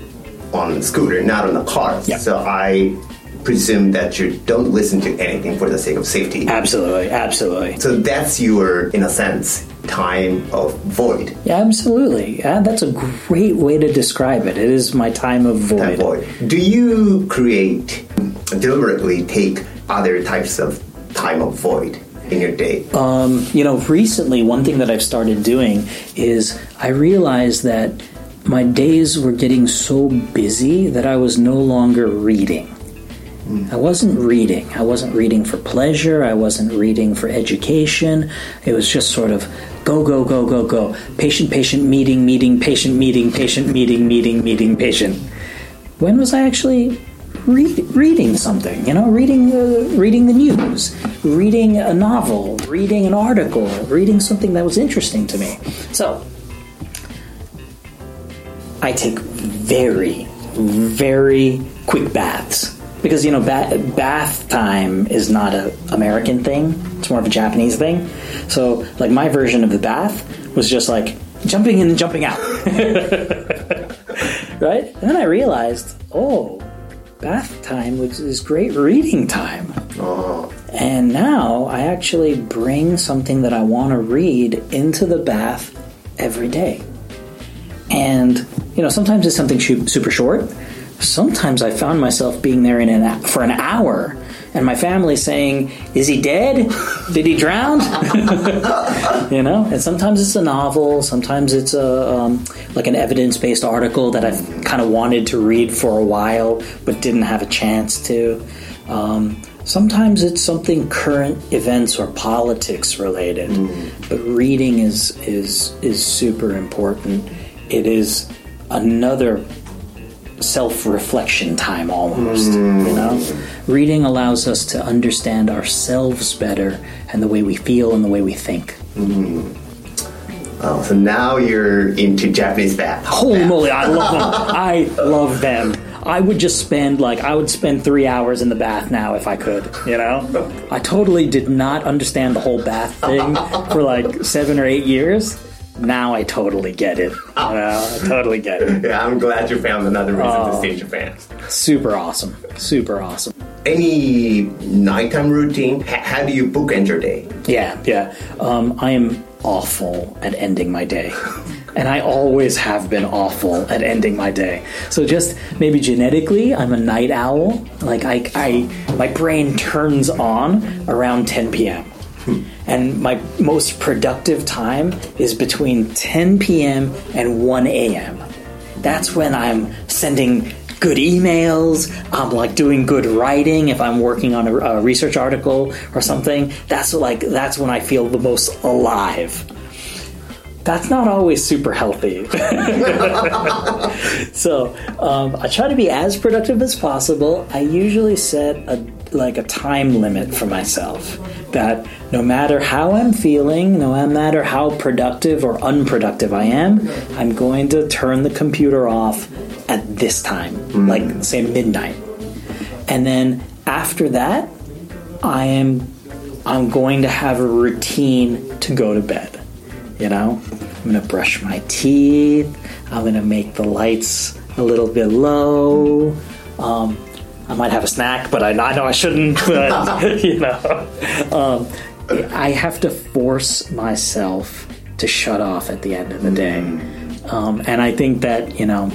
on a scooter, not on the car, Yeah. so I presume that you don't listen to anything for the sake of safety. Absolutely, absolutely. So that's your, in a sense, time of void. Yeah, absolutely. Yeah, that's a great way to describe it. It is my time of Time void. void. Do you create, deliberately take other types of time of void your day? Um, you know, recently, one thing that I've started doing is I realized that my days were getting so busy that I was no longer reading. I wasn't reading. I wasn't reading for pleasure. I wasn't reading for education. It was just sort of go, go, go, go, go. Patient, patient, meeting, meeting, patient, meeting, patient, meeting, meeting, meeting, patient. When was I actually read, reading something? You know, reading uh, reading the news, reading a novel, reading an article, reading something that was interesting to me. So, I take very, very quick baths because you know ba- bath time is not a American thing; it's more of a Japanese thing. So, like my version of the bath was just like jumping in and jumping out, right? And then I realized, oh, bath time which is great reading time. Oh, And now I actually bring something that I want to read into the bath every day. And, you know, sometimes it's something super short. Sometimes I found myself being there in an, for an hour and my family saying, Is he dead? Did he drown? you know, and sometimes it's a novel, sometimes it's a um, like an evidence based article that I've kind of wanted to read for a while but didn't have a chance to. Um, sometimes it's something current events or politics related, but reading is is is super important. It is another self-reflection time almost you know? Reading allows us to understand ourselves better and the way we feel and the way we think. Oh, so now you're into Japanese bath. holy bath. moly i love them i love them. I would just spend like i would spend three hours in the bath now if i could you know? I totally did not understand the whole bath thing for like seven or eight years now i totally get it you know i totally get it Yeah, I'm glad you found another reason Oh. to stay in Japan. super awesome super awesome Any nighttime routine? H- how do you bookend your day? Yeah, yeah. Um, I am awful at ending my day. And I always have been awful at ending my day. So just maybe genetically, I'm a night owl. Like I, I my brain turns on around 10 p.m. And my most productive time is between 10 p.m. and 1 a.m. That's when I'm sending good emails. I'm like doing good writing if I'm working on a, a research article or something. That's like that's when I feel the most alive. That's not always super healthy. so um, I try to be as productive as possible. I usually set a like a time limit for myself that no matter how I'm feeling, no matter how productive or unproductive I am, I'm going to turn the computer off at this time, like say midnight. And then after that, I am I'm going to have a routine to go to bed. You know, I'm going to brush my teeth. I'm going to make the lights a little bit low. Um, I might have a snack, but I, I know I shouldn't. But you know, um, I have to force myself to shut off at the end of the day. Um, and I think that you know,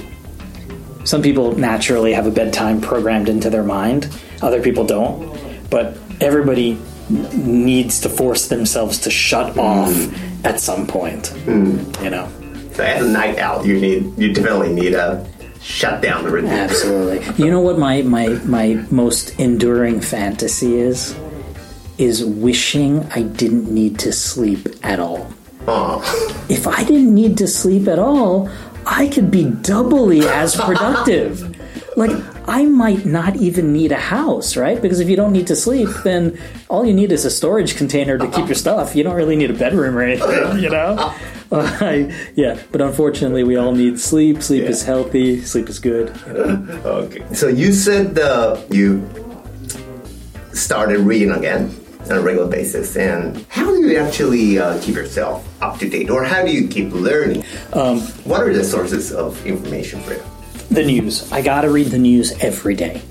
some people naturally have a bedtime programmed into their mind. Other people don't. But everybody needs to force themselves to shut off at some point. You know. So as a night owl, you need you definitely need a shut down the routine. Absolutely. You know what my, my, my most enduring fantasy is? Is wishing I didn't need to sleep at all. Oh. If I didn't need to sleep at all, I could be doubly as productive. Like, I might not even need a house, right? Because if you don't need to sleep, then all you need is a storage container to keep your stuff. You don't really need a bedroom or anything, you know? Uh, I, yeah, but unfortunately, we all need sleep. Sleep is healthy, sleep is good. you know? Okay. So you said uh, you started reading again. on a regular basis. And how do you actually uh, keep yourself up to date, or how do you keep learning? Um, what are the sources of information for you? The news. I got to read the news every day,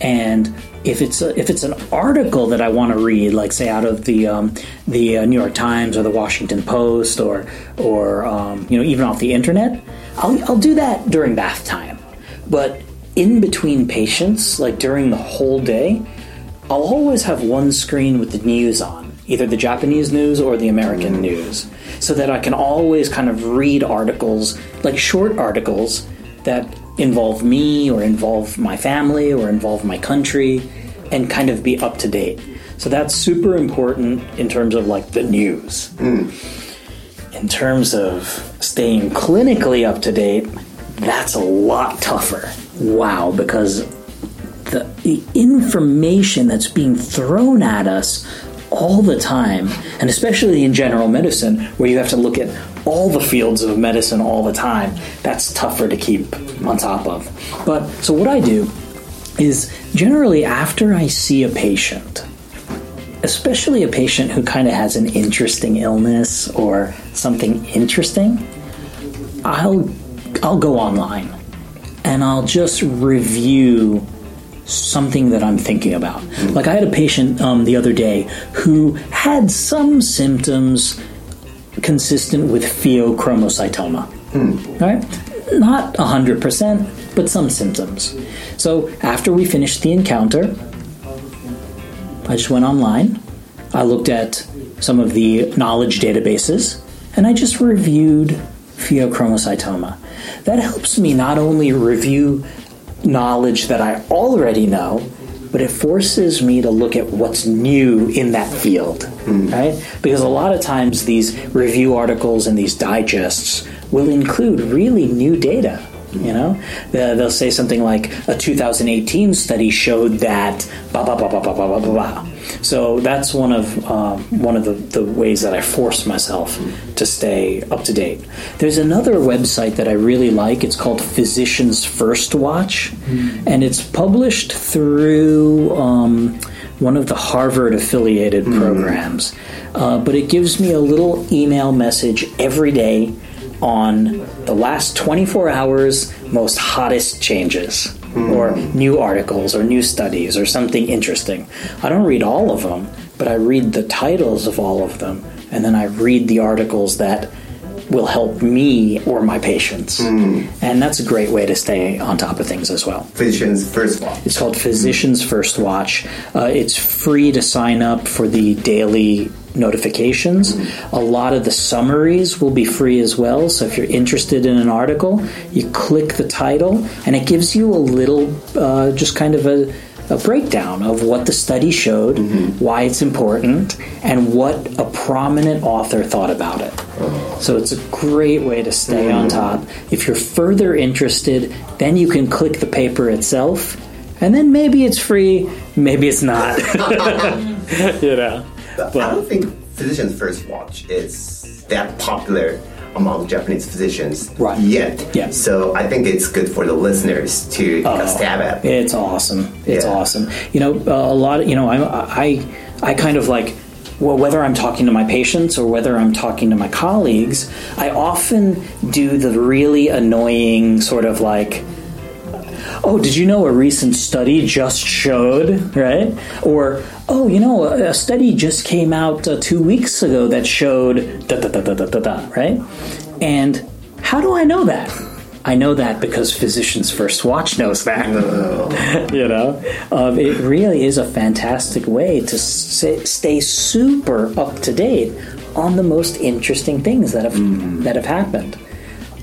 and if it's a, if it's an article that I want to read, like say out of the um, the uh, New York Times or the Washington Post or or um, you know even off the internet, I'll I'll do that during bath time. But in between patients, like during the whole day, I'll always have one screen with the news on, either the Japanese news or the American news, so that I can always kind of read articles, like short articles that involve me or involve my family or involve my country and kind of be up to date. So that's super important in terms of like the news. Hmm. In terms of staying clinically up to date, that's a lot tougher. Wow, because the, the information that's being thrown at us all the time, and especially in general medicine, where you have to look at all the fields of medicine all the time, that's tougher to keep on top of. But so what I do is generally after I see a patient, especially a patient who kind of has an interesting illness or something interesting, I'll I'll go online and I'll just review something that I'm thinking about. Like I had a patient um, the other day who had some symptoms consistent with pheochromocytoma. Hmm. Right? Not 100%, but some symptoms. So after we finished the encounter, I just went online. I looked at some of the knowledge databases and I just reviewed pheochromocytoma. That helps me not only review knowledge that I already know, but it forces me to look at what's new in that field, hmm. right? Because a lot of times these review articles and these digests will include really new data. You know, they'll say something like a 2018 study showed that blah blah blah blah blah blah blah blah. So that's one of um, one of the, the ways that I force myself to stay up to date. There's another website that I really like. It's called Physicians First Watch, and it's published through um, one of the Harvard affiliated programs. Uh, but it gives me a little email message every day on the last 24 hours most hottest changes or new articles or new studies or something interesting. I don't read all of them, but I read the titles of all of them and then I read the articles that will help me or my patients. And that's a great way to stay on top of things as well. Physicians first watch. It's called Physicians First Watch. Uh, it's free to sign up for the daily notifications. A lot of the summaries will be free as well. So if you're interested in an article, you click the title and it gives you a little, uh, just kind of a, a breakdown of what the study showed, why it's important, and what a prominent author thought about it. So it's a great way to stay on top. If you're further interested, then you can click the paper itself, and then maybe it's free, maybe it's not. you know. But I don't think Physicians First Watch is that popular among Japanese physicians Right. yet. Yeah. So I think it's good for the listeners to uh, stab at. It's awesome. It's Yeah. awesome. You know, a lot of you know, I I I kind of like well, whether I'm talking to my patients or whether I'm talking to my colleagues, I often do the really annoying sort of like oh, did you know a recent study just showed, right? Or, oh, you know, a, a study just came out uh, two weeks ago that showed da da da da da da da, right? And how do I know that? I know that because Physicians First Watch knows that. you know, um, it really is a fantastic way to s- stay super up to date on the most interesting things that have that have happened.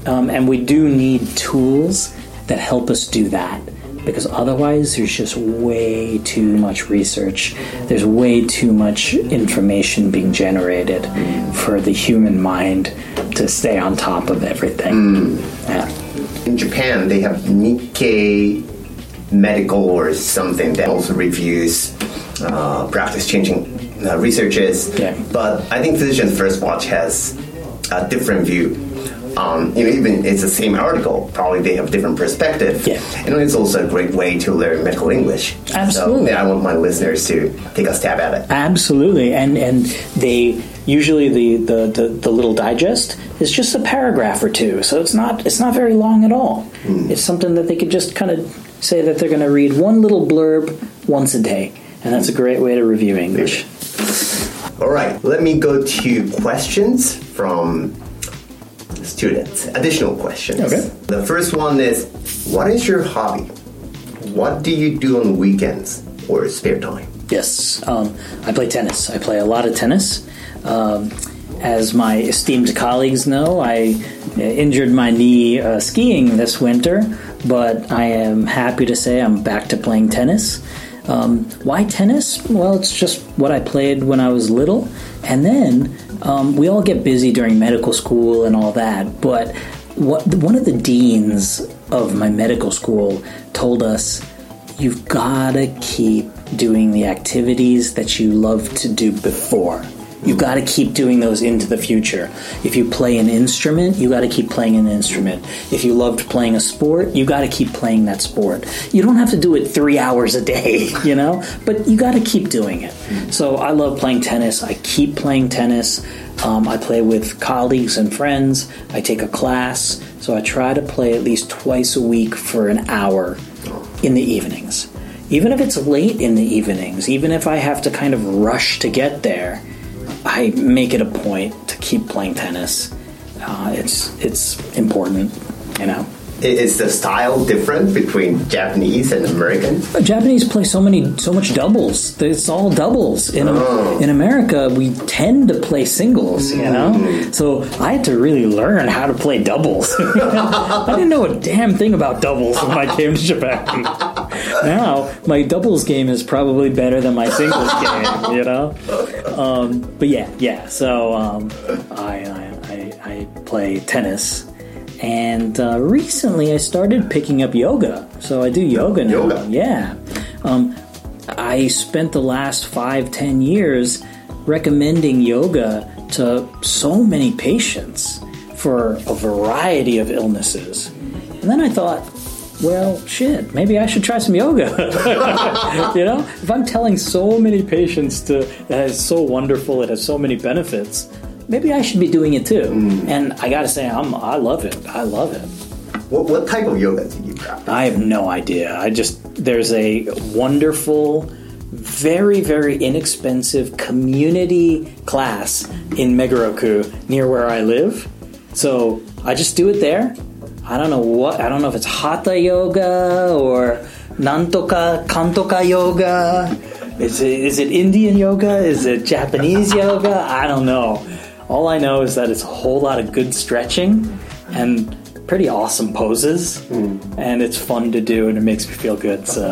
Um, and we do need tools that help us do that because otherwise there's just way too much research there's way too much information being generated for the human mind to stay on top of everything yeah. In Japan, they have Nikkei Medical or something that also reviews uh, practice changing uh, researches. Yeah. But I think Physicians First Watch has a different view. Um, you know, even it's the same article, probably they have different perspective. Yeah. And it's also a great way to learn medical English. Absolutely. So, yeah, I want my listeners to take a stab at it. Absolutely, and and they usually the, the, the, the little digest is just a paragraph or two, so it's not it's not very long at all. It's something that they could just kind of say that they're going to read one little blurb once a day, and that's a great way to review English. All right, let me go to questions from students. Additional questions. Okay. The first one is What is your hobby? What do you do on weekends or spare time? Yes, um, I play tennis. I play a lot of tennis. Um, as my esteemed colleagues know, I uh, injured my knee uh, skiing this winter, but I am happy to say I'm back to playing tennis. Um, why tennis? Well, it's just what I played when I was little, and then um, we all get busy during medical school and all that. But what one of the deans of my medical school told us you've got to keep doing the activities that you love to do before. You've got to keep doing those into the future. If you play an instrument, you got to keep playing an instrument. If you loved playing a sport, you got to keep playing that sport. You don't have to do it three hours a day, you know, but you got to keep doing it. So I love playing tennis. I keep playing tennis. Um, I play with colleagues and friends. I take a class. So I try to play at least twice a week for an hour in the evenings. Even if it's late in the evenings, even if I have to kind of rush to get there, I make it a point to keep playing tennis. Uh, it's it's important, you know. Is the style different between Japanese and American? Japanese play so many so much doubles. It's all doubles. In in America, we tend to play singles. You know, so I had to really learn how to play doubles. I didn't know a damn thing about doubles when I came to Japan. now my doubles game is probably better than my singles game. You know, um, but yeah, yeah. So um, I, I, I I play tennis. And uh, recently, I started picking up yoga. So I do yoga now. Yoga? Yeah. Um, I spent the last five, ten years recommending yoga to so many patients for a variety of illnesses. And then I thought, well, shit, maybe I should try some yoga. you know, if I'm telling so many patients to that it's so wonderful, it has so many benefits, maybe I should be doing it too. Mm. And I got to say, I'm I love it. I love it. What, what type of yoga do you practice? I have no idea. I just there's a wonderful, very very inexpensive community class in Megoroku near where I live. So I just do it there. I don't know what I don't know if it's hatha yoga or nantoka kantoka yoga. Is it is it Indian yoga? Is it Japanese yoga? I don't know. All I know is that it's a whole lot of good stretching and pretty awesome poses, and it's fun to do, and it makes me feel good. So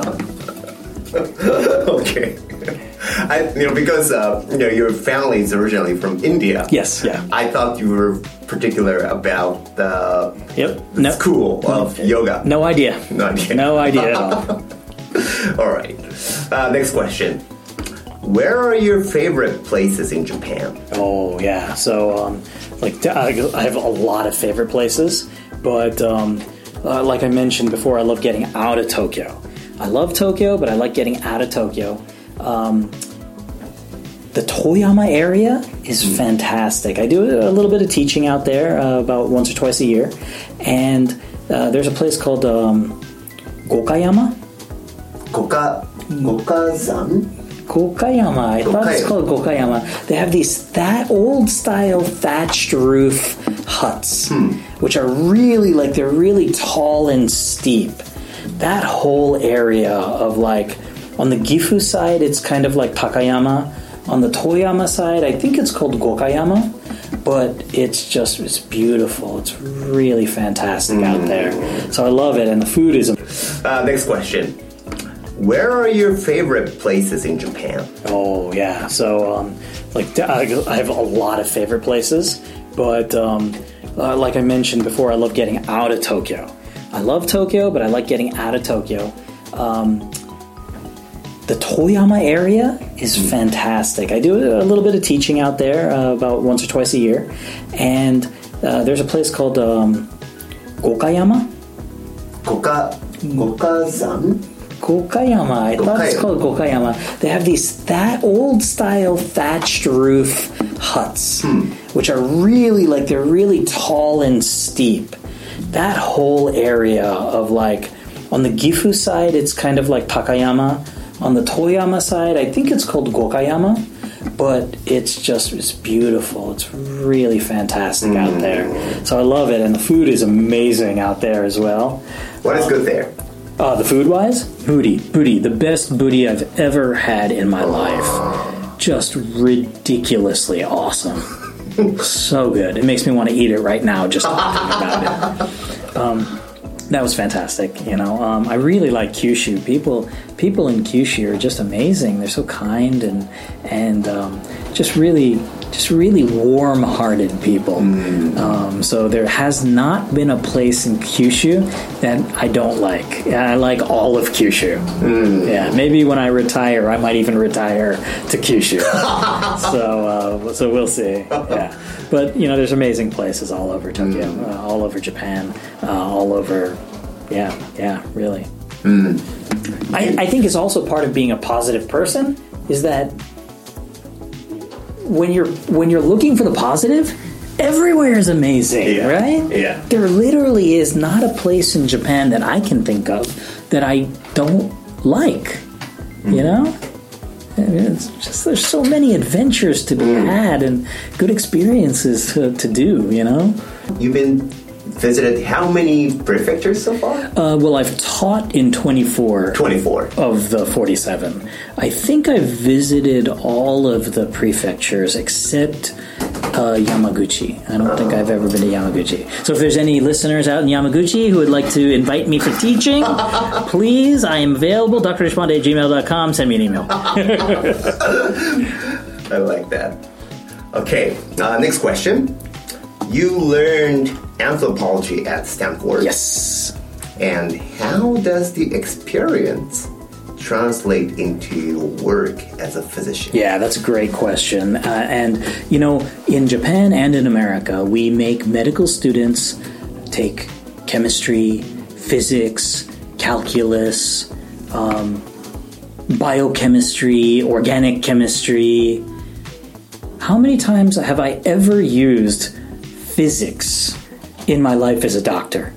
okay. I, you know, because uh, you know your family is originally from India. yes, yeah, I thought you were particular about the, yep. the No, school of yoga. no idea. No idea. No idea at all. All right. Uh, next question. Where are your favorite places in Japan? Oh yeah. So um, like I have a lot of favorite places, but um, uh, like I mentioned before, I love getting out of Tokyo. I love Tokyo, but I like getting out of Tokyo. Um, the Toyama area is fantastic. I do a little bit of teaching out there uh, about once or twice a year, and uh, there's a place called um, Gokayama. Goka, Gokazan? Gokayama. I thought it's called Gokayama. They have these that old style thatched roof huts, which are really like they're really tall and steep. That whole area of like on the Gifu side, it's kind of like Takayama. On the Toyama side, I think it's called Gokayama, but it's just it's beautiful. It's really fantastic out there. So I love it, and the food is Uh, next question. Where are your favorite places in Japan? Oh yeah, so um, like I have a lot of favorite places, but um, uh, like I mentioned before, I love getting out of Tokyo. I love Tokyo, but I like getting out of Tokyo. Um, the Toyama area is fantastic. I do a little bit of teaching out there uh, about once or twice a year, and uh, there's a place called um, Gokayama. Goka, Gokazan? Gokayama. I thought it's called Gokayama. They have these that old style thatched roof huts, hmm. which are really like they're really tall and steep. That whole area of like on the Gifu side, it's kind of like Takayama. On the Toyama side, I think it's called Gokayama. But it's just it's beautiful. It's really fantastic out hmm. there. So I love it, and the food is amazing out there as well. What is um, good there? Uh, the food wise, buri, buri, the best buri I've ever had in my life. Just ridiculously awesome. so good. It makes me want to eat it right now just about it. Um, that was fantastic. You know, um, I really like Kyushu. People, people in Kyushu are just amazing. They're so kind and and um, just really, just really warm-hearted people. Um, so there has not been a place in Kyushu that I don't like. I like all of Kyushu. Yeah, maybe when I retire, I might even retire to Kyushu. so, uh, so we'll see. Yeah, but you know, there's amazing places all over Tokyo, uh, all over Japan, uh, all over. Yeah, yeah, really. I, I think it's also part of being a positive person is that when you're when you're looking for the positive, everywhere is amazing, Yeah, right? yeah. There literally is not a place in Japan that I can think of that I don't like. You mm-hmm. know? I mean, It's just there's so many adventures to be mm. had and good experiences to, to do, you know? You've been visited how many prefectures so far? Uh, well, I've taught in 24 24. of the 47. I think I've visited all of the prefectures except uh, Yamaguchi. I don't think I've ever been to Yamaguchi. So if there's any listeners out in Yamaguchi who would like to invite me for teaching, please, I am available. drdeshpande at gmail.com. Send me an email. I like that. Okay, uh, next question. You learned anthropology at Stanford. yes. And how does the experience translate into your work as a physician? Yeah, that's a great question. Uh, and, you know, in Japan and in America, we make medical students take chemistry, physics, calculus, um, biochemistry, organic chemistry. How many times have I ever used physics in my life as a doctor?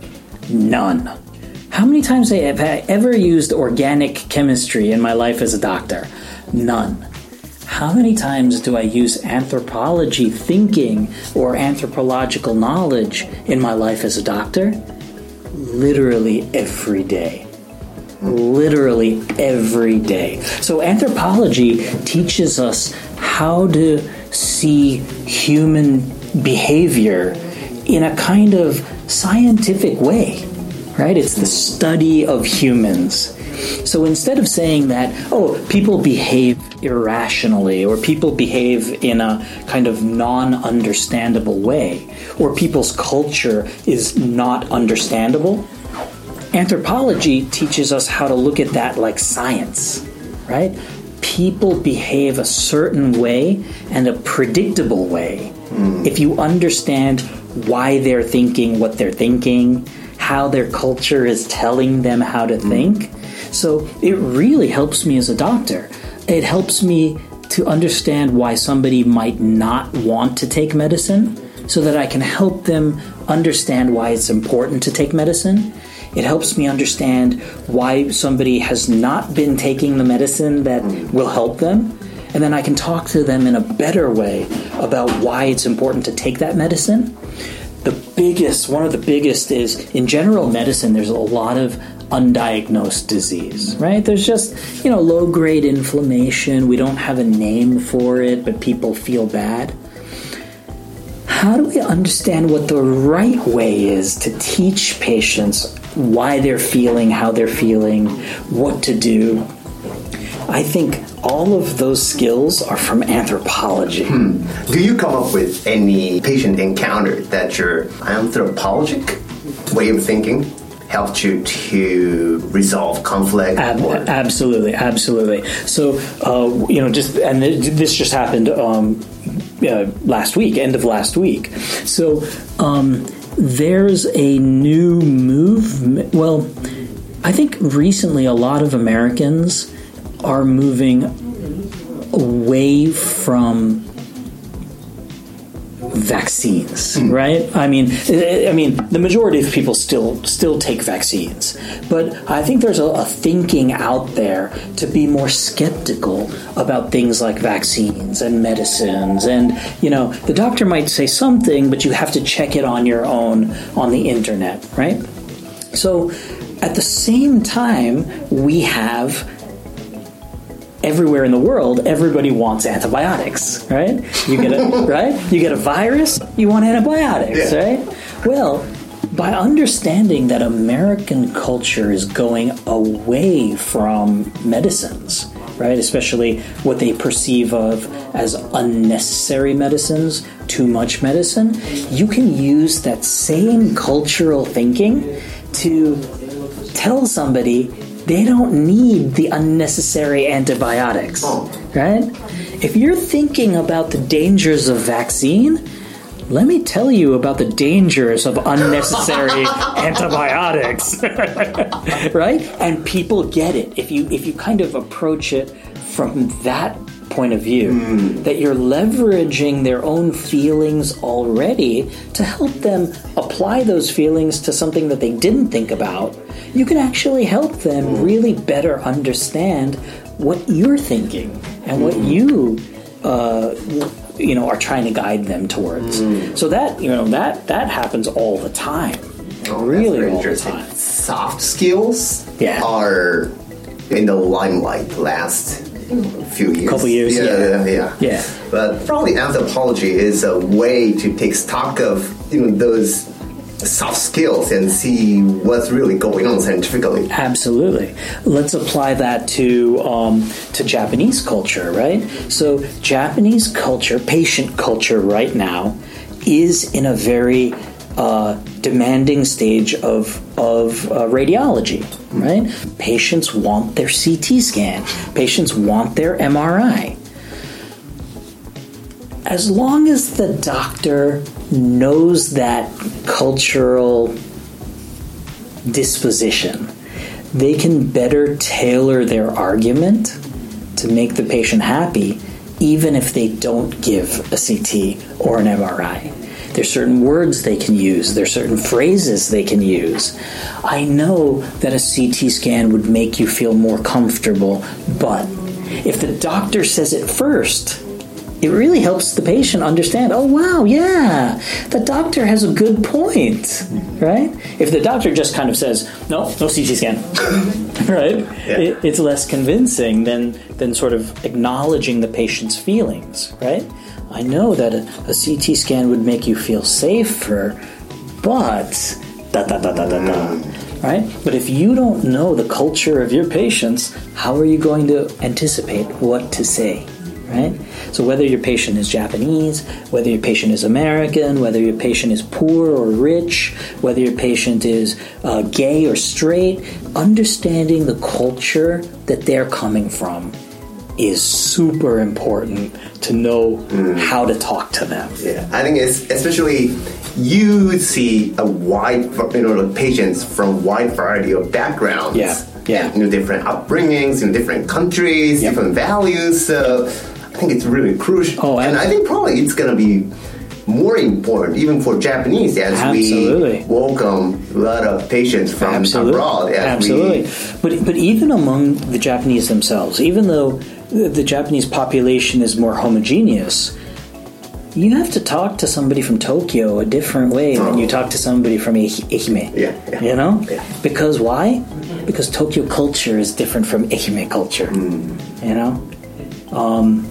None. How many times have I ever used organic chemistry in my life as a doctor? None. How many times do I use anthropology thinking or anthropological knowledge in my life as a doctor? Literally every day. Literally every day. So, anthropology teaches us how to see human behavior in a kind of scientific way, right? It's the study of humans. So instead of saying that, oh, people behave irrationally, or people behave in a kind of non understandable way, or people's culture is not understandable, anthropology teaches us how to look at that like science, right? People behave a certain way and a predictable way. Hmm. If you understand why they're thinking what they're thinking, how their culture is telling them how to mm. think. So it really helps me as a doctor. It helps me to understand why somebody might not want to take medicine so that I can help them understand why it's important to take medicine. It helps me understand why somebody has not been taking the medicine that mm. will help them. And then I can talk to them in a better way about why it's important to take that medicine. The biggest, one of the biggest is in general medicine, there's a lot of undiagnosed disease, right? There's just, you know, low grade inflammation. We don't have a name for it, but people feel bad. How do we understand what the right way is to teach patients why they're feeling, how they're feeling, what to do? I think all of those skills are from anthropology. Do you come up with any patient encounter that your anthropologic way of thinking helped you to resolve conflict? Ab- absolutely, absolutely. So, uh, you know, just and th- this just happened um, uh, last week, end of last week. So, um, there's a new movement. Well, I think recently a lot of Americans are moving away from vaccines, hmm. right? I mean, I I mean, the majority of people still still take vaccines, but I think there's a, a thinking out there to be more skeptical about things like vaccines and medicines, and you know, the doctor might say something, but you have to check it on your own on the internet, right? So, at the same time, we have everywhere in the world, everybody wants antibiotics, right? You get a right? You get a virus, you want antibiotics, Yeah. right? Well, by understanding that American culture is going away from medicines, right? Especially what they perceive of as unnecessary medicines, too much medicine, you can use that same cultural thinking to tell somebody they don't need the unnecessary antibiotics, oh. right? If you're thinking about the dangers of vaccine, let me tell you about the dangers of unnecessary antibiotics. right? And people get it. If you if you kind of approach it from that point of view mm. that you're leveraging their own feelings already to help them apply those feelings to something that they didn't think about, you can actually help them mm. really better understand what you're thinking and what mm. you uh, you know are trying to guide them towards. So that you know that that happens all the time. Oh, really all the time. Soft skills Yeah. are in the limelight last few years. Couple years, yeah, yeah. yeah, yeah. Yeah. But probably anthropology is a way to take stock of you know those soft skills and see what's really going on scientifically. Absolutely. Let's apply that to um, to Japanese culture, right? So Japanese culture, patient culture, right now, is in a very uh, demanding stage of of uh, radiology, right? Patients want their CT scan. Patients want their MRI. As long as the doctor knows that cultural disposition, they can better tailor their argument to make the patient happy, even if they don't give a CT or an MRI. There's certain words they can use, there's certain phrases they can use. I know that a CT scan would make you feel more comfortable, but if the doctor says it first, it really helps the patient understand oh wow yeah the doctor has a good point right? If the doctor just kind of says no no ct scan right? It, it's less convincing than than sort of acknowledging the patient's feelings right i know that a, a ct scan would make you feel safer but da da da da da da. Right? But if you don't know the culture of your patients how are you going to anticipate what to say? Right? So whether your patient is Japanese, whether your patient is American, whether your patient is poor or rich, whether your patient is uh, gay or straight, understanding the culture that they're coming from is super important to know mm. how to talk to them. Yeah, I think it's especially you see a wide, you know, like patients from wide variety of backgrounds. Yeah, yeah. You know, different upbringings in different countries, Yep. different values. So I think it's really crucial. Oh, and ab- I think probably it's going to be more important even for Japanese as Absolutely. we welcome a lot of patients from Absolutely. abroad. Absolutely. We, But but even among the Japanese themselves, even though the, Japanese population is more homogeneous, you have to talk to somebody from Tokyo a different way than you talk to somebody from Eh- Ehime. Yeah, yeah. You know? Yeah. Because why? Because Tokyo culture is different from Ehime culture. Hmm. You know? Um,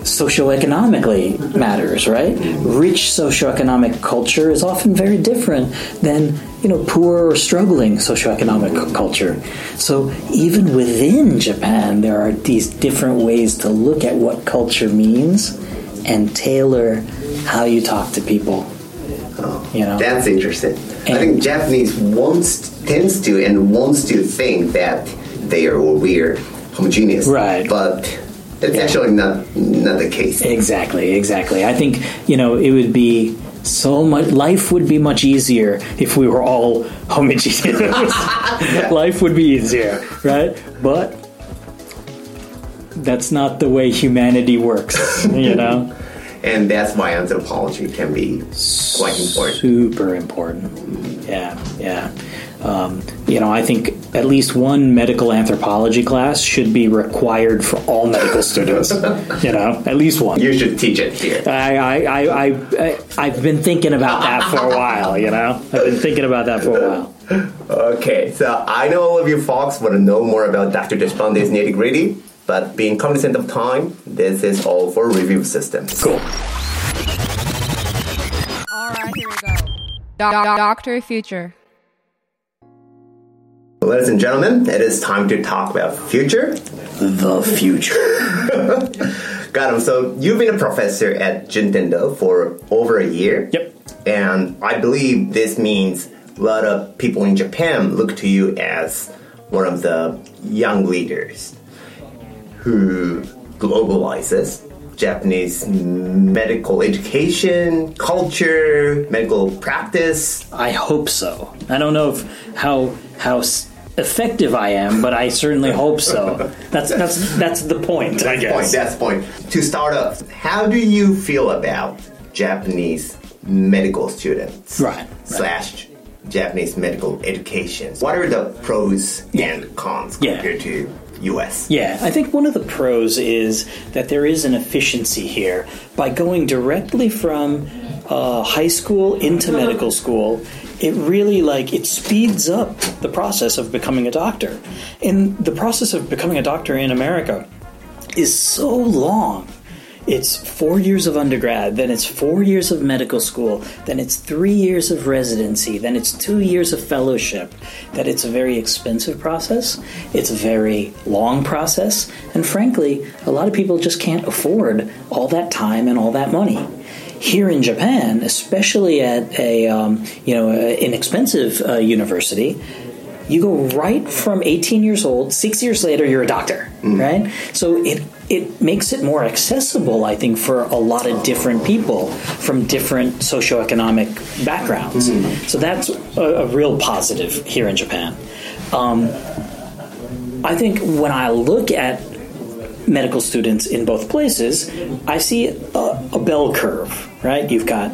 socioeconomically matters, right? Rich socioeconomic culture is often very different than, you know, poor or struggling socioeconomic cu- culture. So even within Japan, there are these different ways to look at what culture means and tailor how you talk to people oh, You know, That's interesting. I think Japanese wants tends to and wants to think that they are weird, homogeneous. Right. But it's actually not not the case. Exactly, exactly. I think, you know, it would be so much, life would be much easier if we were all homogeneous. life would be easier, right? But that's not the way humanity works, you know? And that's why anthropology can be quite important. Super important. Yeah, yeah. Um, you know, I think at least one medical anthropology class should be required for all medical students. you know, at least one. You should teach it here. I, I, I, I, I've been thinking about that for a while, you know? I've been thinking about that for a while. Okay, so I know all of you folks want to know more about Dr. Deshpande's nitty gritty, but being cognizant of time, this is all for review systems. Cool. All right, here we go. Doc- doc- Doctor Future. Ladies and gentlemen, it is time to talk about future. The future. Got him. So you've been a professor at Juntendo for over a year. Yep. And I believe this means a lot of people in Japan look to you as one of the young leaders who globalizes Japanese medical education, culture, medical practice. I hope so. I don't know if how how s- effective I am, but I certainly hope so. That's that's that's the point, I Point, guess. that's the point. To start off, how do you feel about Japanese medical students? Right, right. Slash Japanese medical education. What are the pros and cons Yeah. compared to US? Yeah, I think one of the pros is that there is an efficiency here by going directly from uh, high school into medical school. It really like it speeds up the process of becoming a doctor, and the process of becoming a doctor in America is so long. It's four years of undergrad, then it's four years of medical school, then it's three years of residency, then it's two years of fellowship. That it's a very expensive process, it's a very long process, and frankly, a lot of people just can't afford all that time and all that money. Here in Japan, especially at a um, you know inexpensive uh, university, you go right from 18 years old six years later you're a doctor right? So it it makes it more accessible i think for a lot of different people from different socioeconomic backgrounds. So that's a, a real positive here in japan. Um, i think when i look at medical students in both places i see a, a bell curve right you've got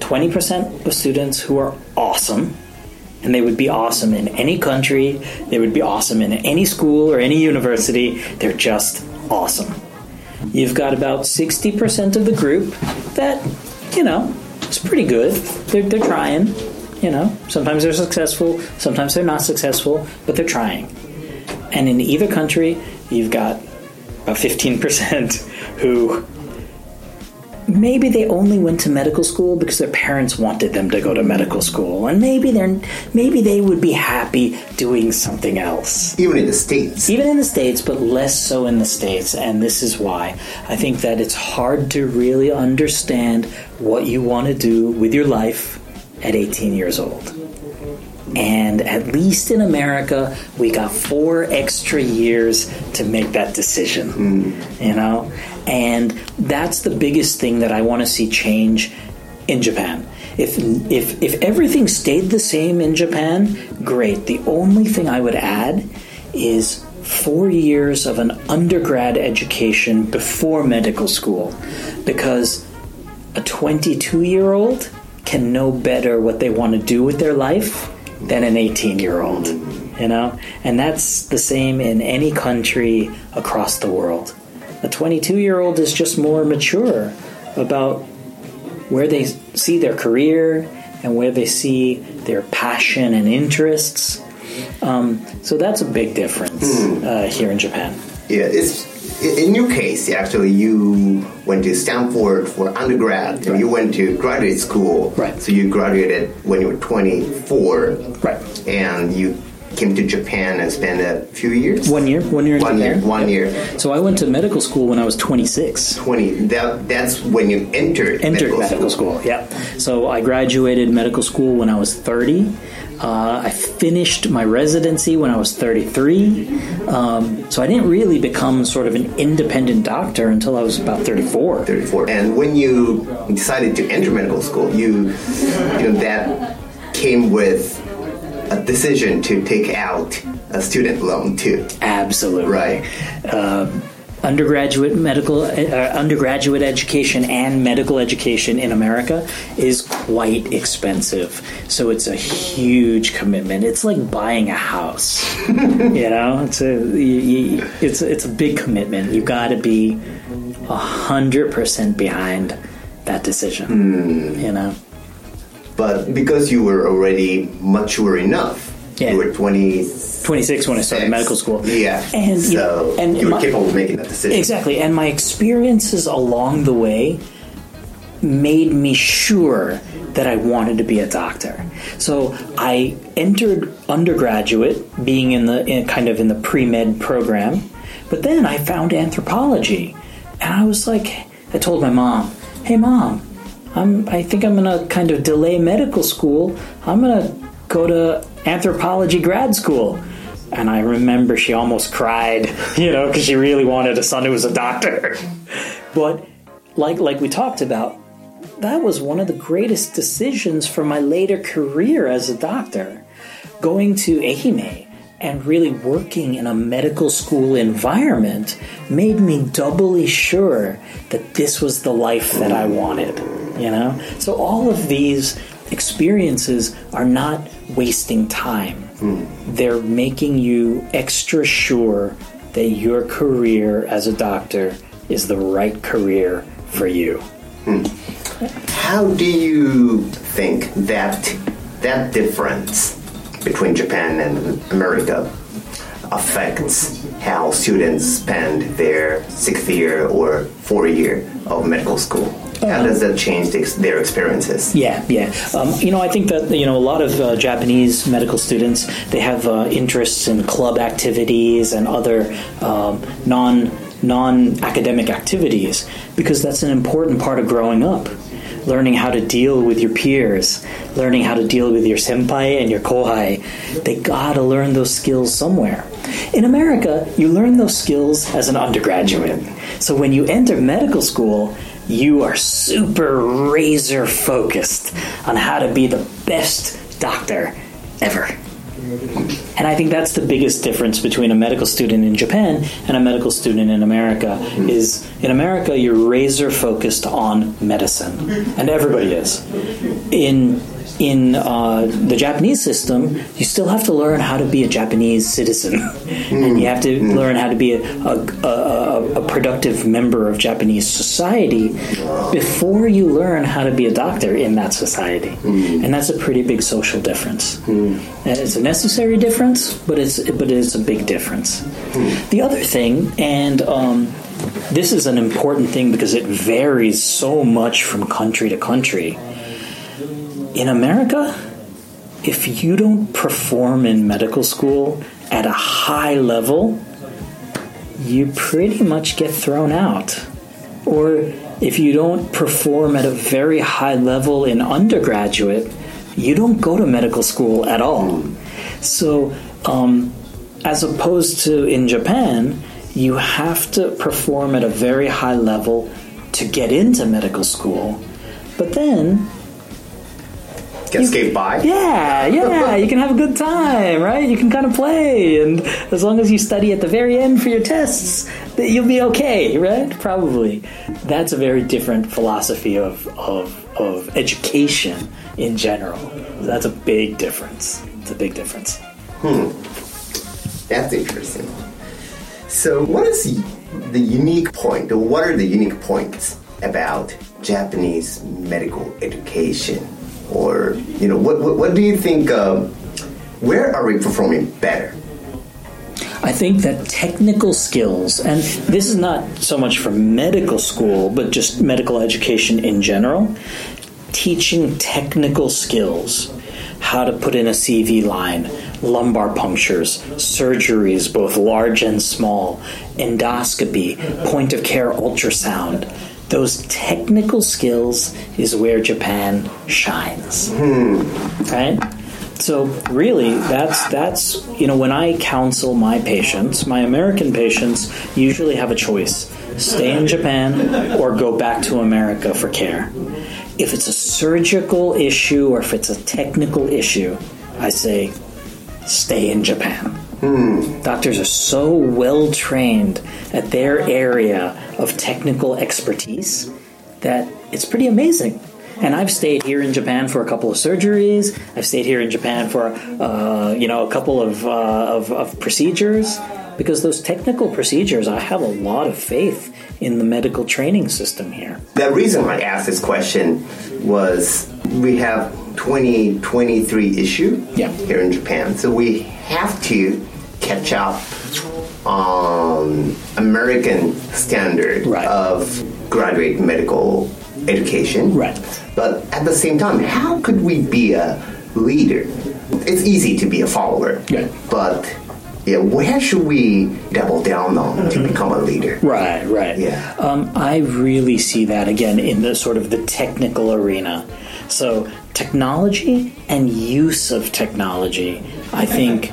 20% of students who are awesome and they would be awesome in any country. They would be awesome in any school or any university. They're just awesome. You've got about 60% of the group that, you know, it's pretty good. They're, they're trying, you know. Sometimes they're successful, sometimes they're not successful, but they're trying. And in either country, you've got about 15% who maybe they only went to medical school because their parents wanted them to go to medical school and maybe they're maybe they would be happy doing something else Even in the States. even in the states but less so in the states and this is why i think that it's hard to really understand what you want to do with your life at 18 years old and at least in America, we got four extra years to make that decision. Mm. You know? And that's the biggest thing that I want to see change in Japan. If, if, if everything stayed the same in Japan, great. The only thing I would add is four years of an undergrad education before medical school. Because a 22 year old can know better what they want to do with their life than an 18 year old you know? And that's the same in any country across the world. A 22 year old is just more mature about where they see their career and where they see their passion and interests. Um, so that's a big difference uh, here in japan. Yeah, it's in your case. Actually, you went to Stanford for undergrad, and you went to graduate school. Right. So you graduated when you were twenty four. Right. And you came to Japan and spent a few years. One year, one year in One Japan. year. One year. So I went to medical school when I was 26. Twenty. That that's when you entered entered medical, school. Yeah. So I graduated medical school when I was 30. Uh, I finished my residency when I was 33. Um, so I didn't really become sort of an independent doctor until I was about 34. 34. And when you decided to enter medical school, you, you know, that came with a decision to take out a student loan too. Absolutely. Right. Um, undergraduate medical uh, undergraduate education and medical education in America is quite expensive. So it's a huge commitment. It's like buying a house. you know, it's a you, it's it's a big commitment. You got to be a hundred percent behind that decision. You know. But because you were already mature enough, Yeah. you were 20. 26 when I started medical school. Yeah. And so know, and you were my- capable of making that decision. Exactly. And my experiences along the way made me sure that I wanted to be a doctor. So I entered undergraduate being in the in kind of in the pre-med program, but then I found anthropology. And I was like I told my mom, "Hey mom, I'm I think I'm going to kind of delay medical school. I'm going to go to anthropology grad school." And I remember she almost cried, you know, because she really wanted a son who was a doctor. But like like we talked about, that was one of the greatest decisions for my later career as a doctor. Going to Ehime and really working in a medical school environment made me doubly sure that this was the life that I wanted, you know? So all of these experiences are not wasting time. Hmm. They're making you extra sure that your career as a doctor is the right career for you. Hmm. How do you think that that difference between Japan and America affects how students spend their sixth year or fourth year of medical school? How does that change their experiences? Yeah, yeah. Um, you know, I think that you know a lot of uh, Japanese medical students they have uh, interests in club activities and other um, non non academic activities because that's an important part of growing up. Learning how to deal with your peers, learning how to deal with your senpai and your kohai. They gotta learn those skills somewhere. In America, you learn those skills as an undergraduate. So when you enter medical school, you are super razor focused on how to be the best doctor ever. And I think that's the biggest difference between a medical student in Japan and a medical student in America is in America you're razor focused on medicine and everybody is. In in uh, the Japanese system, you still have to learn how to be a Japanese citizen, hmm. and you have to hmm. learn how to be a, a, a, a productive member of Japanese society before you learn how to be a doctor in that society, hmm. and that's a pretty big social difference. And It's a necessary difference, but it's but it's a big difference. The other thing, and um, this is an important thing because it varies so much from country to country in America, if you don't perform in medical school at a high level, you pretty much get thrown out. Or if you don't perform at a very high level in undergraduate, you don't go to medical school at all. So, um, as opposed to in Japan, you have to perform at a very high level to get into medical school. But then Get skate by? yeah, yeah, you can have a good time, right? You can kind of play, and as long as you study at the very end for your tests, that you'll be okay, right? Probably. That's a very different philosophy of of, of education in general. That's a big difference. It's a big difference. Hmm. That's interesting. So, what is the unique point, or what are the unique points about Japanese medical education? Or, you know, what, what, what do you think, um, where are we performing better? I think that technical skills, and this is not so much for medical school, but just medical education in general, teaching technical skills, how to put in a CV line, lumbar punctures, surgeries, both large and small, endoscopy, point of care ultrasound. Those technical skills is where Japan shines. Hmm. Right? So really, that's that's you know when I counsel my patients, my American patients usually have a choice: stay in Japan or go back to America for care. If it's a surgical issue or if it's a technical issue, I say stay in Japan. Doctors are so well trained at their area of technical expertise that it's pretty amazing. And I've stayed here in Japan for a couple of surgeries. I've stayed here in Japan for uh, you know a couple of, uh, of of procedures because those technical procedures. I have a lot of faith in the medical training system here. The reason I asked this question was we have 2023 issue Yeah. here in Japan, so we have to catch up on American standard Right. of graduate medical education. Right. But at the same time, how could we be a leader? It's easy to be a follower. Yeah. But yeah, where should we double down on to become a leader? Right, right. Yeah. Um, I really see that again in the sort of the technical arena. So technology and use of technology, I think,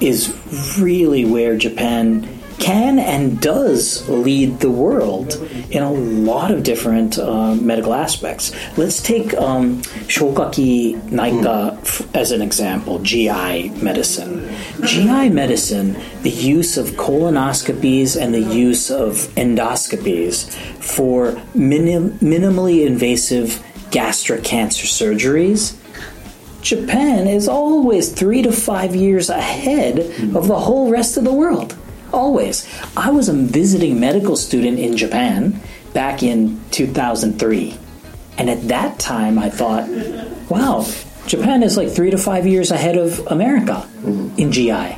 is really where Japan can and does lead the world in a lot of different uh, medical aspects. Let's take um, Shokaki Naika f- as an example, GI medicine. GI medicine, the use of colonoscopies and the use of endoscopies for minim- minimally invasive gastric cancer surgeries Japan is always three to five years ahead of the whole rest of the world. Always. I was a visiting medical student in Japan back in 2003. And at that time, I thought, wow, Japan is like three to five years ahead of America in GI.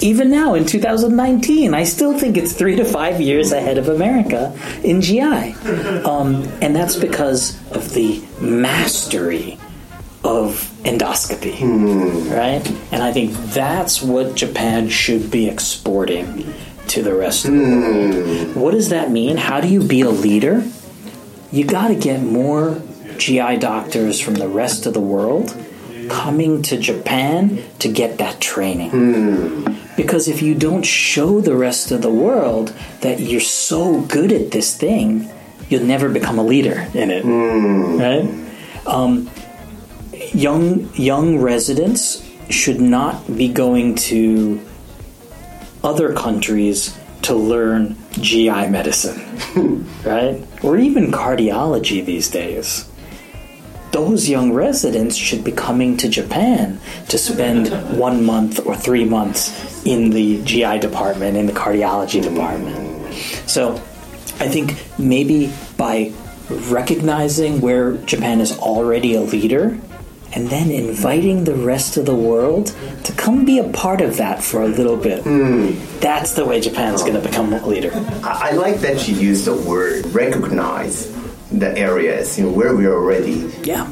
Even now in 2019, I still think it's three to five years ahead of America in GI. Um, and that's because of the mastery of endoscopy, hmm. right? And I think that's what Japan should be exporting to the rest of the world. Hmm. What does that mean? How do you be a leader? You got to get more GI doctors from the rest of the world coming to Japan to get that training. Hmm. Because if you don't show the rest of the world that you're so good at this thing, you'll never become a leader in it, right? Um, young young residents should not be going to other countries to learn GI medicine, right? Or even cardiology these days. Those young residents should be coming to Japan to spend one month or three months in the GI department, in the cardiology department. So I think maybe by recognizing where Japan is already a leader and then inviting the rest of the world to come be a part of that for a little bit. Hmm. That's the way Japan's going to become a leader. I, I like that you use the word recognize the areas you know, where we're already Yeah.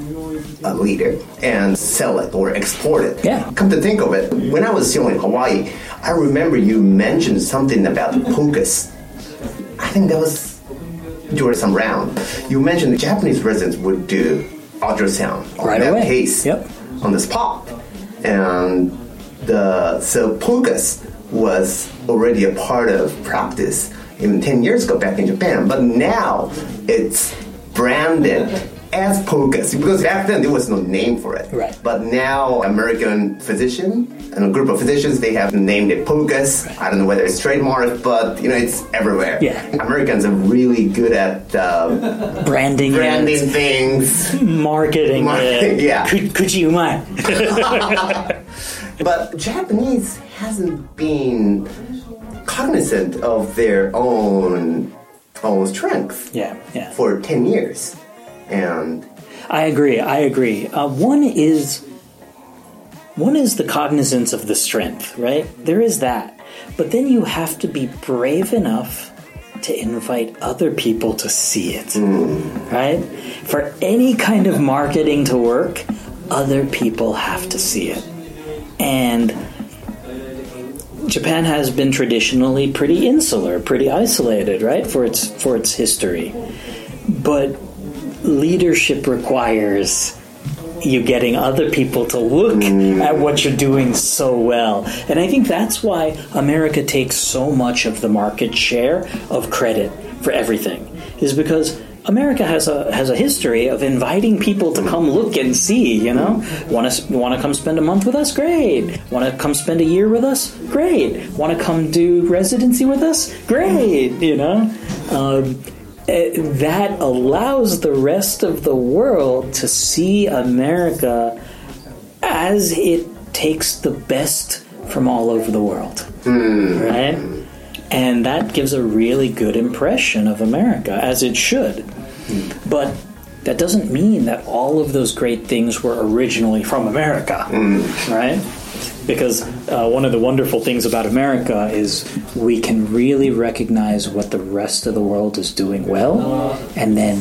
a leader and sell it or export it. Yeah. Come to think of it, when I was still in Hawaii, I remember you mentioned something about POCUS. I think that was during some round. You mentioned the Japanese residents would do ultrasound on Right that away. case Yep. on the spot. And the so POCUS was already a part of practice even 10 years ago back in Japan, but now it's branded as POCUS because back then there was no name for it. Right. But now American physician and a group of physicians they have named it POCUS. I don't know whether it's trademark, but you know it's everywhere. Yeah. Americans are really good at uh, Branding, branding it, things. marketing, Marketing, it. yeah. Ku- Kuchi umai. But Japanese hasn't been cognizant of their own own strength yeah, yeah. for 10 years. And I agree. I agree. Uh, one is one is the cognizance of the strength, right? There is that, but then you have to be brave enough to invite other people to see it, right? For any kind of marketing to work, other people have to see it. and Japan has been traditionally pretty insular, pretty isolated, right, for its for its history. But leadership requires you getting other people to look at what you're doing so well. And I think that's why America takes so much of the market share of credit for everything. Is because America has a has a history of inviting people to come look and see. You know, want to want to come spend a month with us? Great. Want to come spend a year with us? Great. Want to come do residency with us? Great. You know, um, Uh, that allows the rest of the world to see America as it takes the best from all over the world, hmm. right? And that gives a really good impression of America, as it should. Hmm. But that doesn't mean that all of those great things were originally from America, hmm. right? Because uh, one of the wonderful things about America is we can really recognize what the rest of the world is doing well and then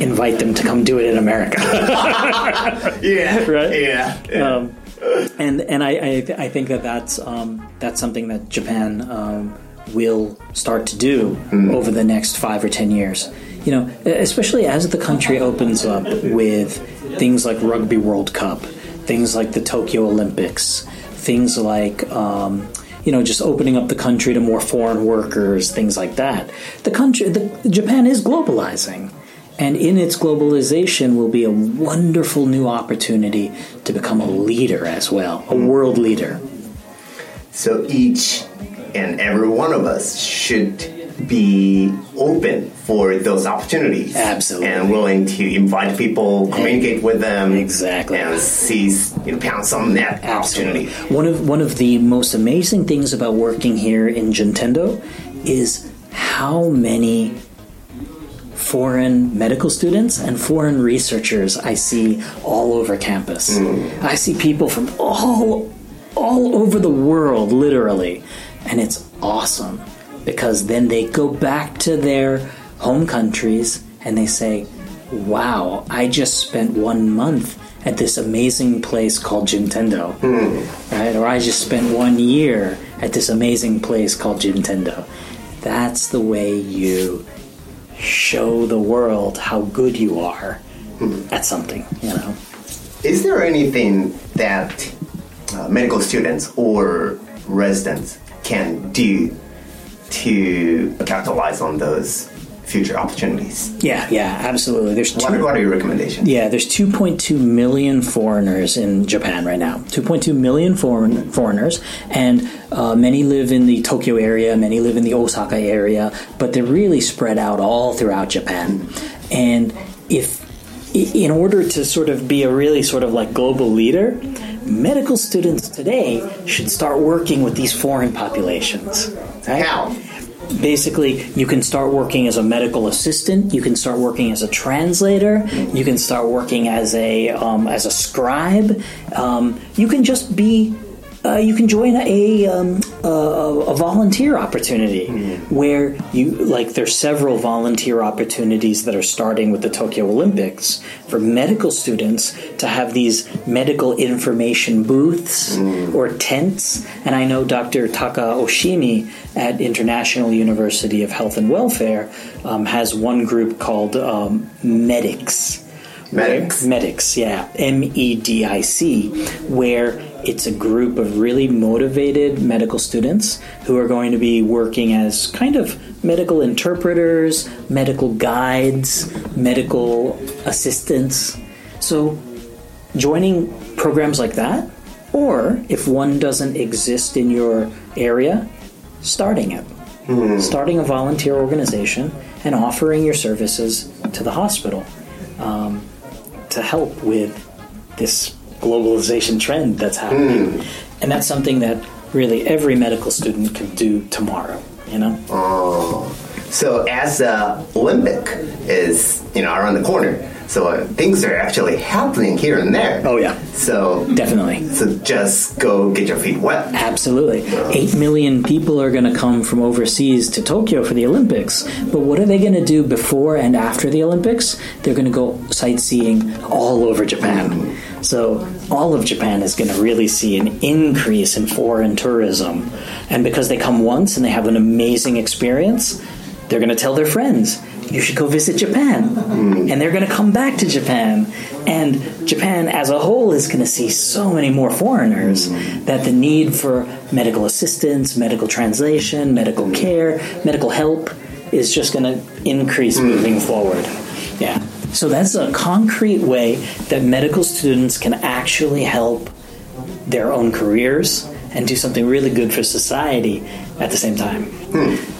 invite them to come do it in America. Yeah. Right? Yeah. um, and and I, I, I think that that's um, that's something that Japan um, will start to do over the next five or ten years. You know, especially as the country opens up with things like Rugby World Cup, things like the Tokyo Olympics, things like. Um, you know, just opening up the country to more foreign workers, things like that. The country, the, Japan is globalizing, and in its globalization will be a wonderful new opportunity to become a leader as well, a world leader. So each and every one of us should be open for those opportunities. Absolutely. And willing to invite people, communicate with them. Exactly. And seize, you know, pounce on that opportunity. One of one of the most amazing things about working here in Juntendo is how many foreign medical students and foreign researchers I see all over campus. Mm. I see people from all all over the world literally and it's awesome because then they go back to their home countries and they say, "Wow, I just spent 1 month at this amazing place called Juntendo." Right? Or I just spent 1 year at this amazing place called Juntendo. That's the way you show the world how good you are at something, you know. Is there anything that uh, medical students or residents can do to capitalize on those future opportunities? Yeah, yeah, absolutely. There's two What, what are your recommendations? Yeah, there's 2.2 million foreigners in Japan right now. 2.2 million foreign, foreigners, and uh, many live in the Tokyo area, many live in the Osaka area, but they're really spread out all throughout Japan. And if, in order to sort of be a really sort of like global leader, medical students today should start working with these foreign populations. Right? How? basically you can start working as a medical assistant you can start working as a translator you can start working as a um, as a scribe um, you can just be uh, you can join a, um, a a volunteer opportunity where you like there's several volunteer opportunities that are starting with the Tokyo Olympics for medical students to have these medical information booths or tents and I know Dr. Taka Oshimi at International University of Health and Welfare um, has one group called um, Medics Medics? where- medics, yeah, M E D I C, where it's a group of really motivated medical students who are going to be working as kind of medical interpreters, medical guides, medical assistants. So, joining programs like that, or if one doesn't exist in your area, starting it. Starting a volunteer organization and offering your services to the hospital um, to help with this globalization trend that's happening. And that's something that really every medical student can do tomorrow, you know? Oh. So as the Olympic is, you know, around the corner, So uh, things are actually happening here and there. Oh, yeah. So Definitely. So just go get your feet wet. Absolutely. Eight million people are going to come from overseas to Tokyo for the Olympics. But what are they going to do before and after the Olympics? They're going to go sightseeing all over Japan. So all of Japan is going to really see an increase in foreign tourism. And because they come once and they have an amazing experience, they're going to tell their friends, you should go visit Japan. Mm. And they're going to come back to Japan. And Japan as a whole is going to see so many more foreigners mm. that the need for medical assistance, medical translation, medical mm. care, medical help is just going to increase moving forward. Yeah. So that's a concrete way that medical students can actually help their own careers and do something really good for society at the same time.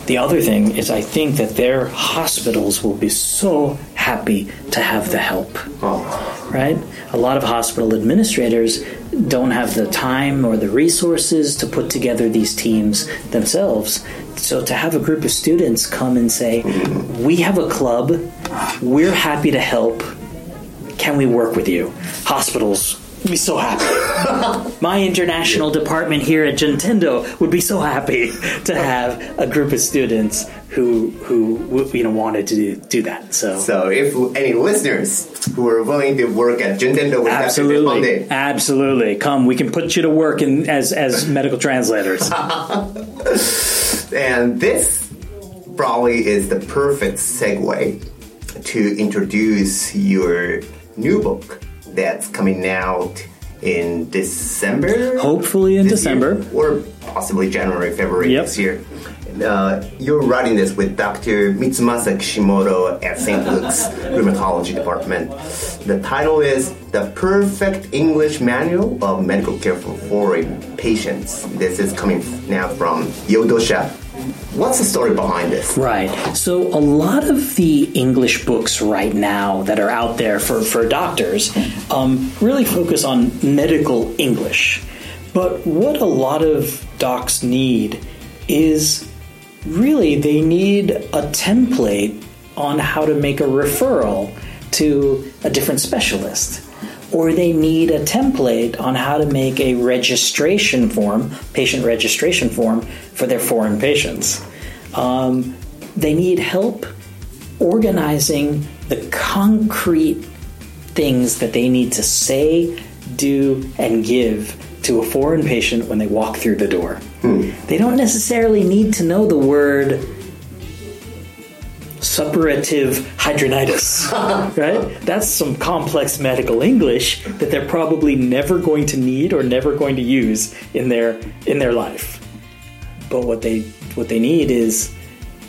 The other thing is, I think that their hospitals will be so happy to have the help. Oh. Right? A lot of hospital administrators don't have the time or the resources to put together these teams themselves. So to have a group of students come and say, We have a club, we're happy to help, can we work with you? Hospitals would be so happy. My international department here at Juntendo would be so happy to have a group of students who who you know wanted to do, do that. So, So if any listeners who are willing to work at Juntendo would have to respond absolutely, absolutely, come. We can put you to work in as as medical translators. And this probably is the perfect segue to introduce your new book that's coming out in December. Hopefully in this year? December. or possibly January, February Yep. this year. Uh, you're writing this with Dr. Mitsumasa Kishimoto at St. Luke's Rheumatology Department. The title is The Perfect English Manual of Medical Care for Foreign Patients. This is coming now from Yodosha. What's the story behind this? Right. So a lot of the English books right now that are out there for, for doctors um, really focus on medical English. But what a lot of docs need is really they need a template on how to make a referral to a different specialist. Or they need a template on how to make a registration form, patient registration form, for their foreign patients. Um, they need help organizing the concrete things that they need to say, do, and give to a foreign patient when they walk through the door. They don't necessarily need to know the word suppurative hidradenitis, right? That's some complex medical English that they're probably never going to need or never going to use in their in their life. But what they what they need is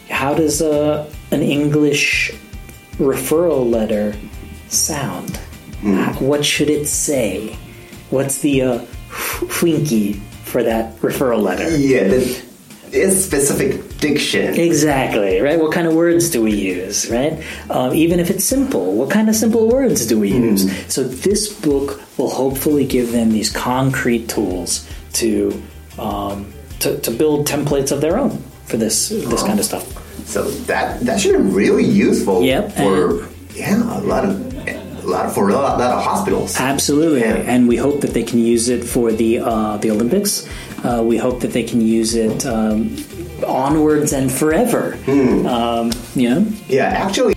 how does a an English referral letter sound? What should it say? What's the uh, flinky for that referral letter? Yeah, the, it's specific diction. Exactly, right? What kind of words do we use, right? Um, even if it's simple, what kind of simple words do we use? So, this book will hopefully give them these concrete tools to, um, to, to build templates of their own for this, this kind of stuff. So that that should be really useful Yep, for yeah a lot of a lot of, for a lot, lot of hospitals. Absolutely, Yeah. and we hope that they can use it for the uh, the Olympics. Uh, we hope that they can use it um, onwards and forever. Um, you know, Yeah, actually,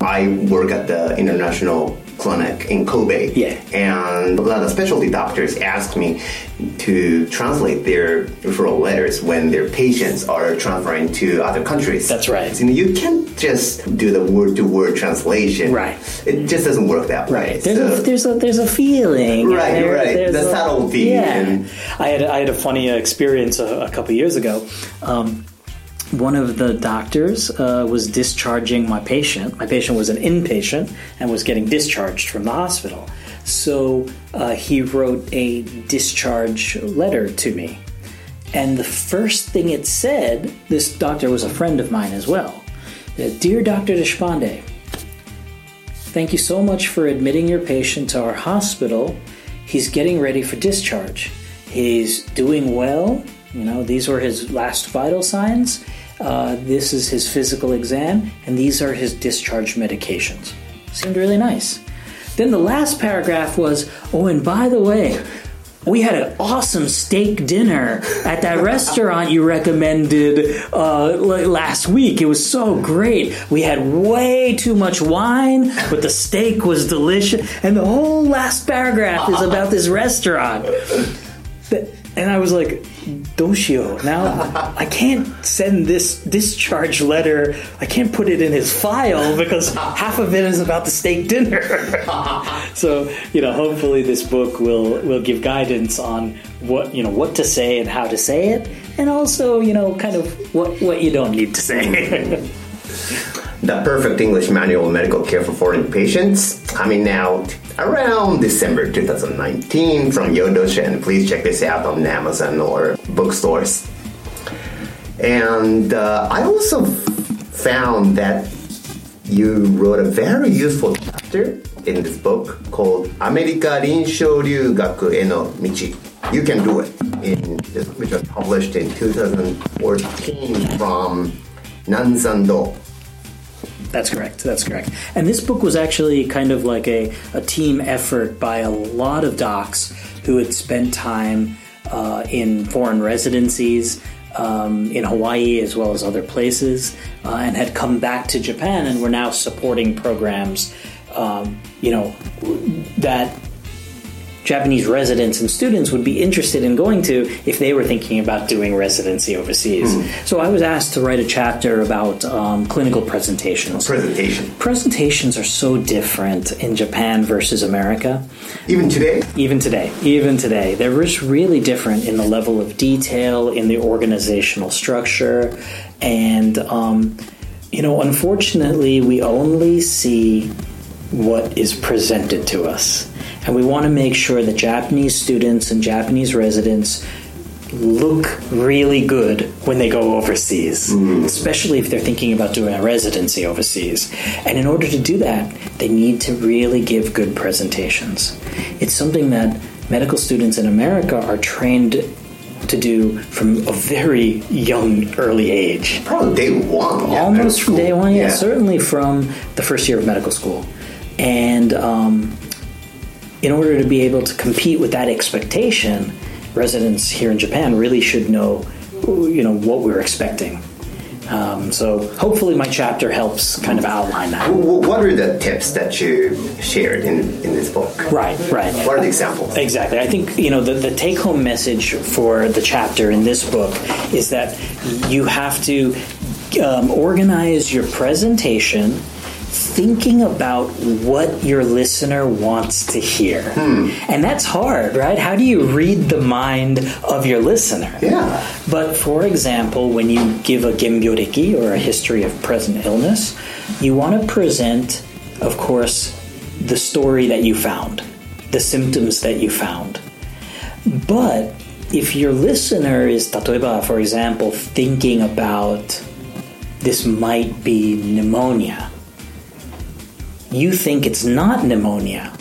I work at the international clinic in Kobe. Yeah. And a lot of specialty doctors ask me to translate their referral letters when their patients are transferring to other countries. That's right. You, know, you can't just do the word to word translation. Right. It just doesn't work that way. There's So- a there's a there's a feeling. Right, There- right. The subtlety Yeah, and- I had a, I had a funny experience a, a couple years ago. Um, one of the doctors uh, was discharging my patient. My patient was an inpatient and was getting discharged from the hospital. So uh, he wrote a discharge letter to me. And the first thing it said, this doctor was a friend of mine as well. Dear Dr. Deshpande, Thank you so much for admitting your patient to our hospital. He's getting ready for discharge. He's doing well. You know, these were his last vital signs. Uh, this is his physical exam, and these are his discharge medications. Seemed really nice. Then the last paragraph was, oh, and by the way, we had an awesome steak dinner at that restaurant you recommended uh, last week. It was so great. We had way too much wine, but the steak was delicious. And the whole last paragraph is about this restaurant. And I was like, Doshio, now I can't send this discharge letter. I can't put it in his file because half of it is about the steak dinner. so, you know, hopefully this book will will give guidance on what, you know, what to say and how to say it and also, you know, kind of what what you don't need to say. The Perfect English Manual of Medical Care for Foreign Patients coming out around December 2019 from Yodo and please check this out on Amazon or bookstores. And uh, I also found that you wrote a very useful chapter in this book called America Rinsho Ryugaku e no Michi. You can do it, in, which was published in 2014 from Nanzando that's correct. That's correct. And this book was actually kind of like a, a team effort by a lot of docs who had spent time uh, in foreign residencies um, in Hawaii as well as other places uh, and had come back to Japan and were now supporting programs, um, you know, that Japanese residents and students would be interested in going to if they were thinking about doing residency overseas. So I was asked to write a chapter about um, clinical presentations. Presentation. Presentations are so different in Japan versus America. Even today? Even today, even today, they're just really different in the level of detail, in the organizational structure, and um, you know, unfortunately, we only see what is presented to us, and we want to make sure that Japanese students and Japanese residents look really good when they go overseas, mm-hmm. especially if they're thinking about doing a residency overseas. And in order to do that, they need to really give good presentations. It's something that medical students in America are trained to do from a very young, early age. Probably day one. yeah, Almost from day one, yeah, certainly from the first year of medical school. And um, in order to be able to compete with that expectation, residents here in Japan really should know, you know, what we're expecting. Um, so hopefully, my chapter helps kind of outline that. What are the tips that you shared in, in this book? Right, right. What are the examples? Exactly. I think you know the, the take home message for the chapter in this book is that you have to um, organize your presentation thinking about what your listener wants to hear. Hmm. And that's hard, right? How do you read the mind of your listener? Yeah. But for example, when you give a Gembyoreki or a history of present illness, you want to present, of course, the story that you found, the symptoms that you found. But if your listener is, tatoeba, for example, thinking about this might be pneumonia, you think it's not pneumonia,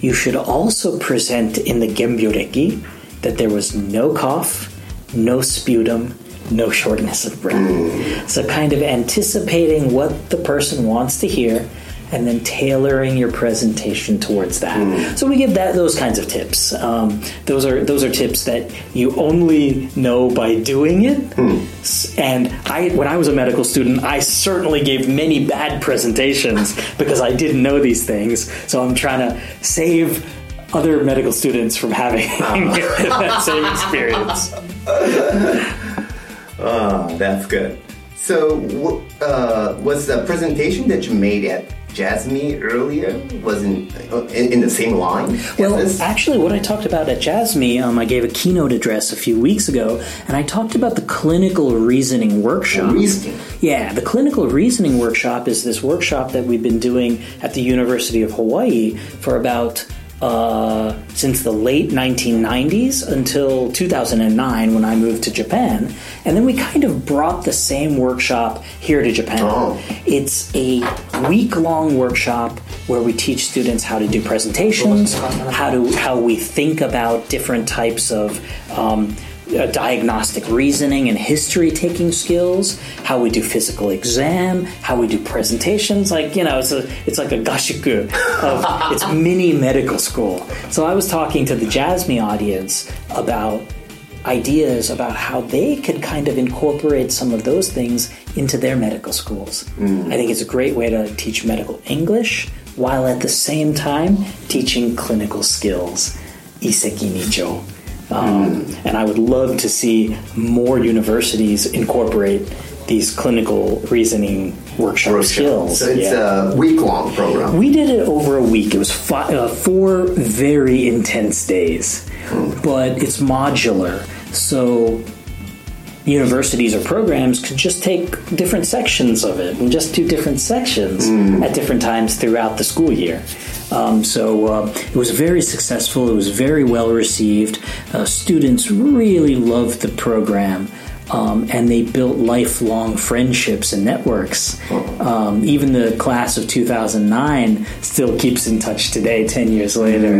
you should also present in the Gembyoreki that there was no cough, no sputum, no shortness of breath. Mm. So, kind of anticipating what the person wants to hear and then tailoring your presentation towards that. So we give that those kinds of tips. Um, those are those are tips that you only know by doing it. S- And I, when I was a medical student, I certainly gave many bad presentations because I didn't know these things. So I'm trying to save other medical students from having that same experience. Oh, that's good. So, uh, was the presentation that you made at Jasmine earlier was in, in in the same line? Well, this? actually, what I talked about at Jasmine, um, I gave a keynote address a few weeks ago, and I talked about the clinical reasoning workshop. Reasoning. Yeah, the clinical reasoning workshop is this workshop that we've been doing at the University of Hawaii for about uh, since the late 1990s until 2009 when I moved to Japan. And then we kind of brought the same workshop here to Japan. Oh. It's a week long workshop where we teach students how to do presentations, how to how we think about different types of um, uh, diagnostic reasoning and history taking skills, how we do physical exam, how we do presentations. Like you know, it's a it's like a gashiku of it's mini medical school. So I was talking to the Jasmine audience about ideas about how they could kind of incorporate some of those things into their medical schools. I think it's a great way to teach medical English while at the same time teaching clinical skills. Isseki Nicho. Um, And I would love to see more universities incorporate these clinical reasoning workshop skills. So it's a week long program. We did it over a week. It was fi- uh, four very intense days, but it's modular. So universities or programs could just take different sections of it and just do different sections at different times throughout the school year. Um, so uh, it was very successful. It was very well received. Uh, students really loved the program. Um, and they built lifelong friendships and networks. Um, even the class of 2009 still keeps in touch today, 10 years later.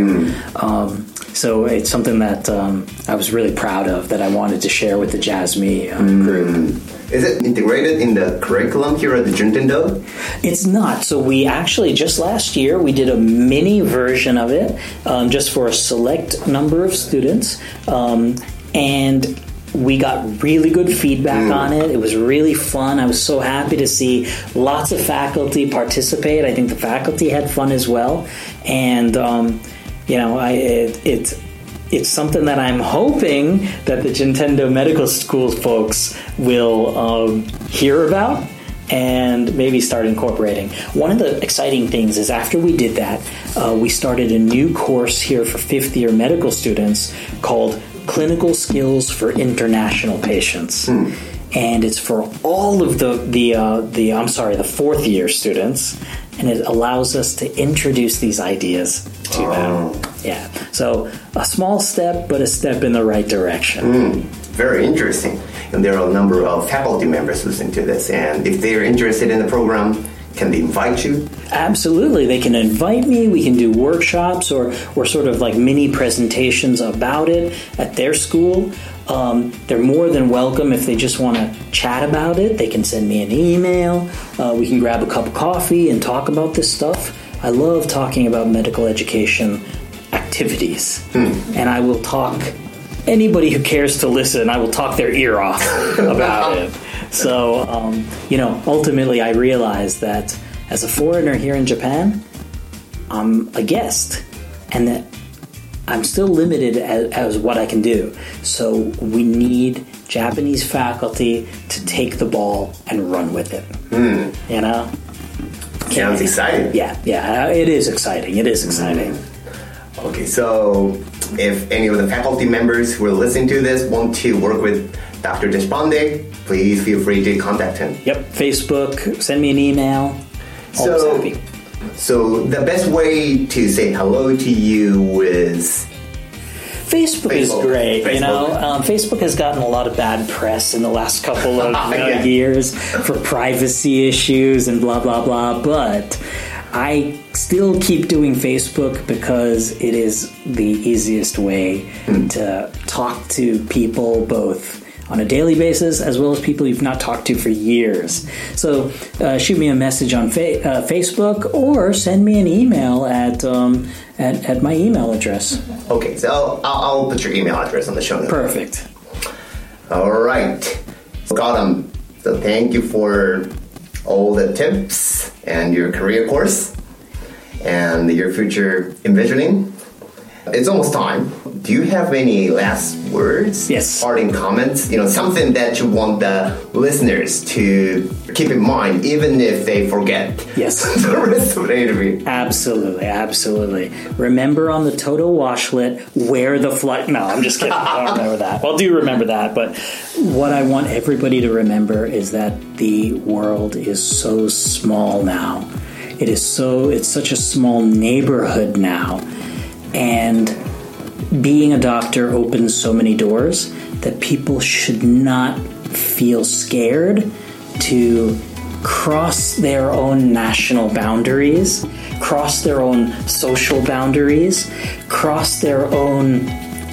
Um, so it's something that um, I was really proud of that I wanted to share with the Jasmine uh, group. Is it integrated in the curriculum here at the Juntendo? It's not. So we actually just last year we did a mini version of it, um, just for a select number of students, um, and we got really good feedback on it. It was really fun. I was so happy to see lots of faculty participate. I think the faculty had fun as well, and um, you know, I it, it it's something that I'm hoping that the Juntendo Medical School folks will um, hear about and maybe start incorporating. One of the exciting things is after we did that, uh, we started a new course here for fifth year medical students called Clinical Skills for International Patients. And it's for all of the the uh, the I'm sorry the fourth year students, and it allows us to introduce these ideas to them. Yeah, so a small step, but a step in the right direction. Very interesting. And there are a number of faculty members listening to this. And if they're interested in the program, can they invite you? Absolutely. They can invite me. We can do workshops or, or sort of like mini presentations about it at their school. Um, they're more than welcome if they just want to chat about it. They can send me an email. Uh, we can grab a cup of coffee and talk about this stuff. I love talking about medical education activities. Hmm. And I will talk, anybody who cares to listen, I will talk their ear off about it. So, um, you know, ultimately, I realized that as a foreigner here in Japan, I'm a guest, and that I'm still limited as, as what I can do. So we need Japanese faculty to take the ball and run with it. Hmm. You know? Sounds exciting. Yeah, yeah, it is exciting. It is exciting. Hmm. Okay, so if any of the faculty members who are listening to this want to work with Dr. Deshpande, please feel free to contact him. Yep, Facebook, send me an email. Always So- happy. So the best way to say hello to you is Facebook, is Facebook. great. You know, um, Facebook has gotten a lot of bad press in the last couple of uh, Yeah. years for privacy issues and blah blah blah. But I still keep doing Facebook because it is the easiest way to talk to people both on a daily basis as well as people you've not talked to for years. So uh, shoot me a message on fa- uh, Facebook or send me an email at, um, at at my email address. okay. So I'll, I'll put your email address on the show notes. Perfect. All right, got 'em. So thank you for all the tips and your career course and your future envisioning. It's almost time. Do you have any last words? Yes. Parting comments? You know, something that you want the listeners to keep in mind, even if they forget Yes. the rest of the interview. Absolutely, absolutely. Remember on the Toto washlet where the flight. No, I'm just kidding. I don't remember that. Well, I do remember that, but what I want everybody to remember is that the world is so small now. It is so. It's such a small neighborhood now, and being a doctor opens so many doors that people should not feel scared to cross their own national boundaries, cross their own social boundaries, cross their own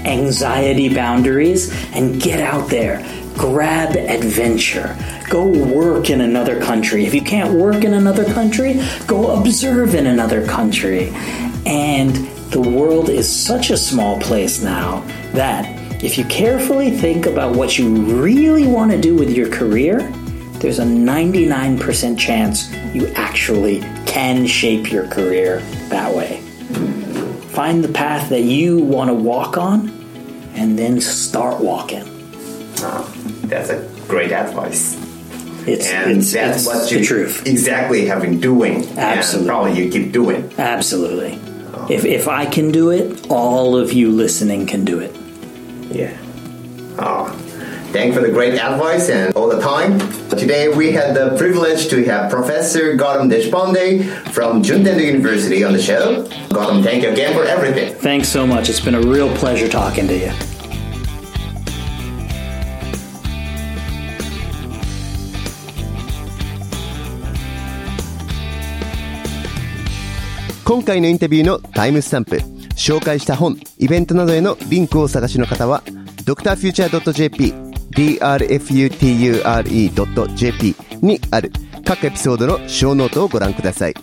anxiety boundaries and get out there. Grab adventure. Go work in another country. If you can't work in another country, go observe in another country. And the world is such a small place now that if you carefully think about what you really want to do with your career, there's a 99% chance you actually can shape your career that way. Find the path that you want to walk on and then start walking. Oh, that's a great advice. It's, And it's, that's it's what the you truth. exactly have been doing. Absolutely. And probably you keep doing. Absolutely. If, if I can do it, all of you listening can do it. Yeah. Oh, thank for the great advice and all the time. Today we had the privilege to have Professor Gautam Deshpande from Juntendo University on the show. Gautam, thank you again for everything. Thanks so much. It's been a real pleasure talking to you. 今回のインタビューのタイムスタンプ、紹介した本、イベントなどへのリンクをお探しの方は、drfuture.jp、drfuture.jp にある各エピソードの小ノートをご覧ください。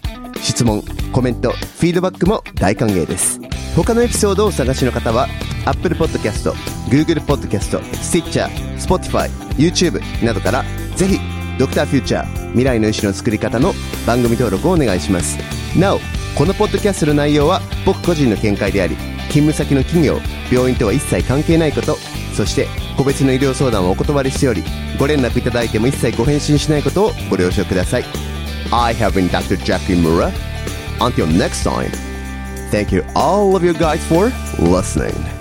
質問、コメント、フィードバックも大歓迎です。他のエピソードをお探しの方は、Apple Podcast、Google Podcast、Stitcher、Spotify、YouTube などから、ぜひ、ドクターフューチャー未来の医師の作り方の番組登録をお願いしますなおこのポッドキャストの内容は僕個人の見解であり勤務先の企業病院とは一切関係ないことそして個別の医療相談はお断りしておりご連絡いただいても一切ご返信しないことをご了承ください。I have been Dr. Jackie Mura Until next time. Thank you all of you guys for listening.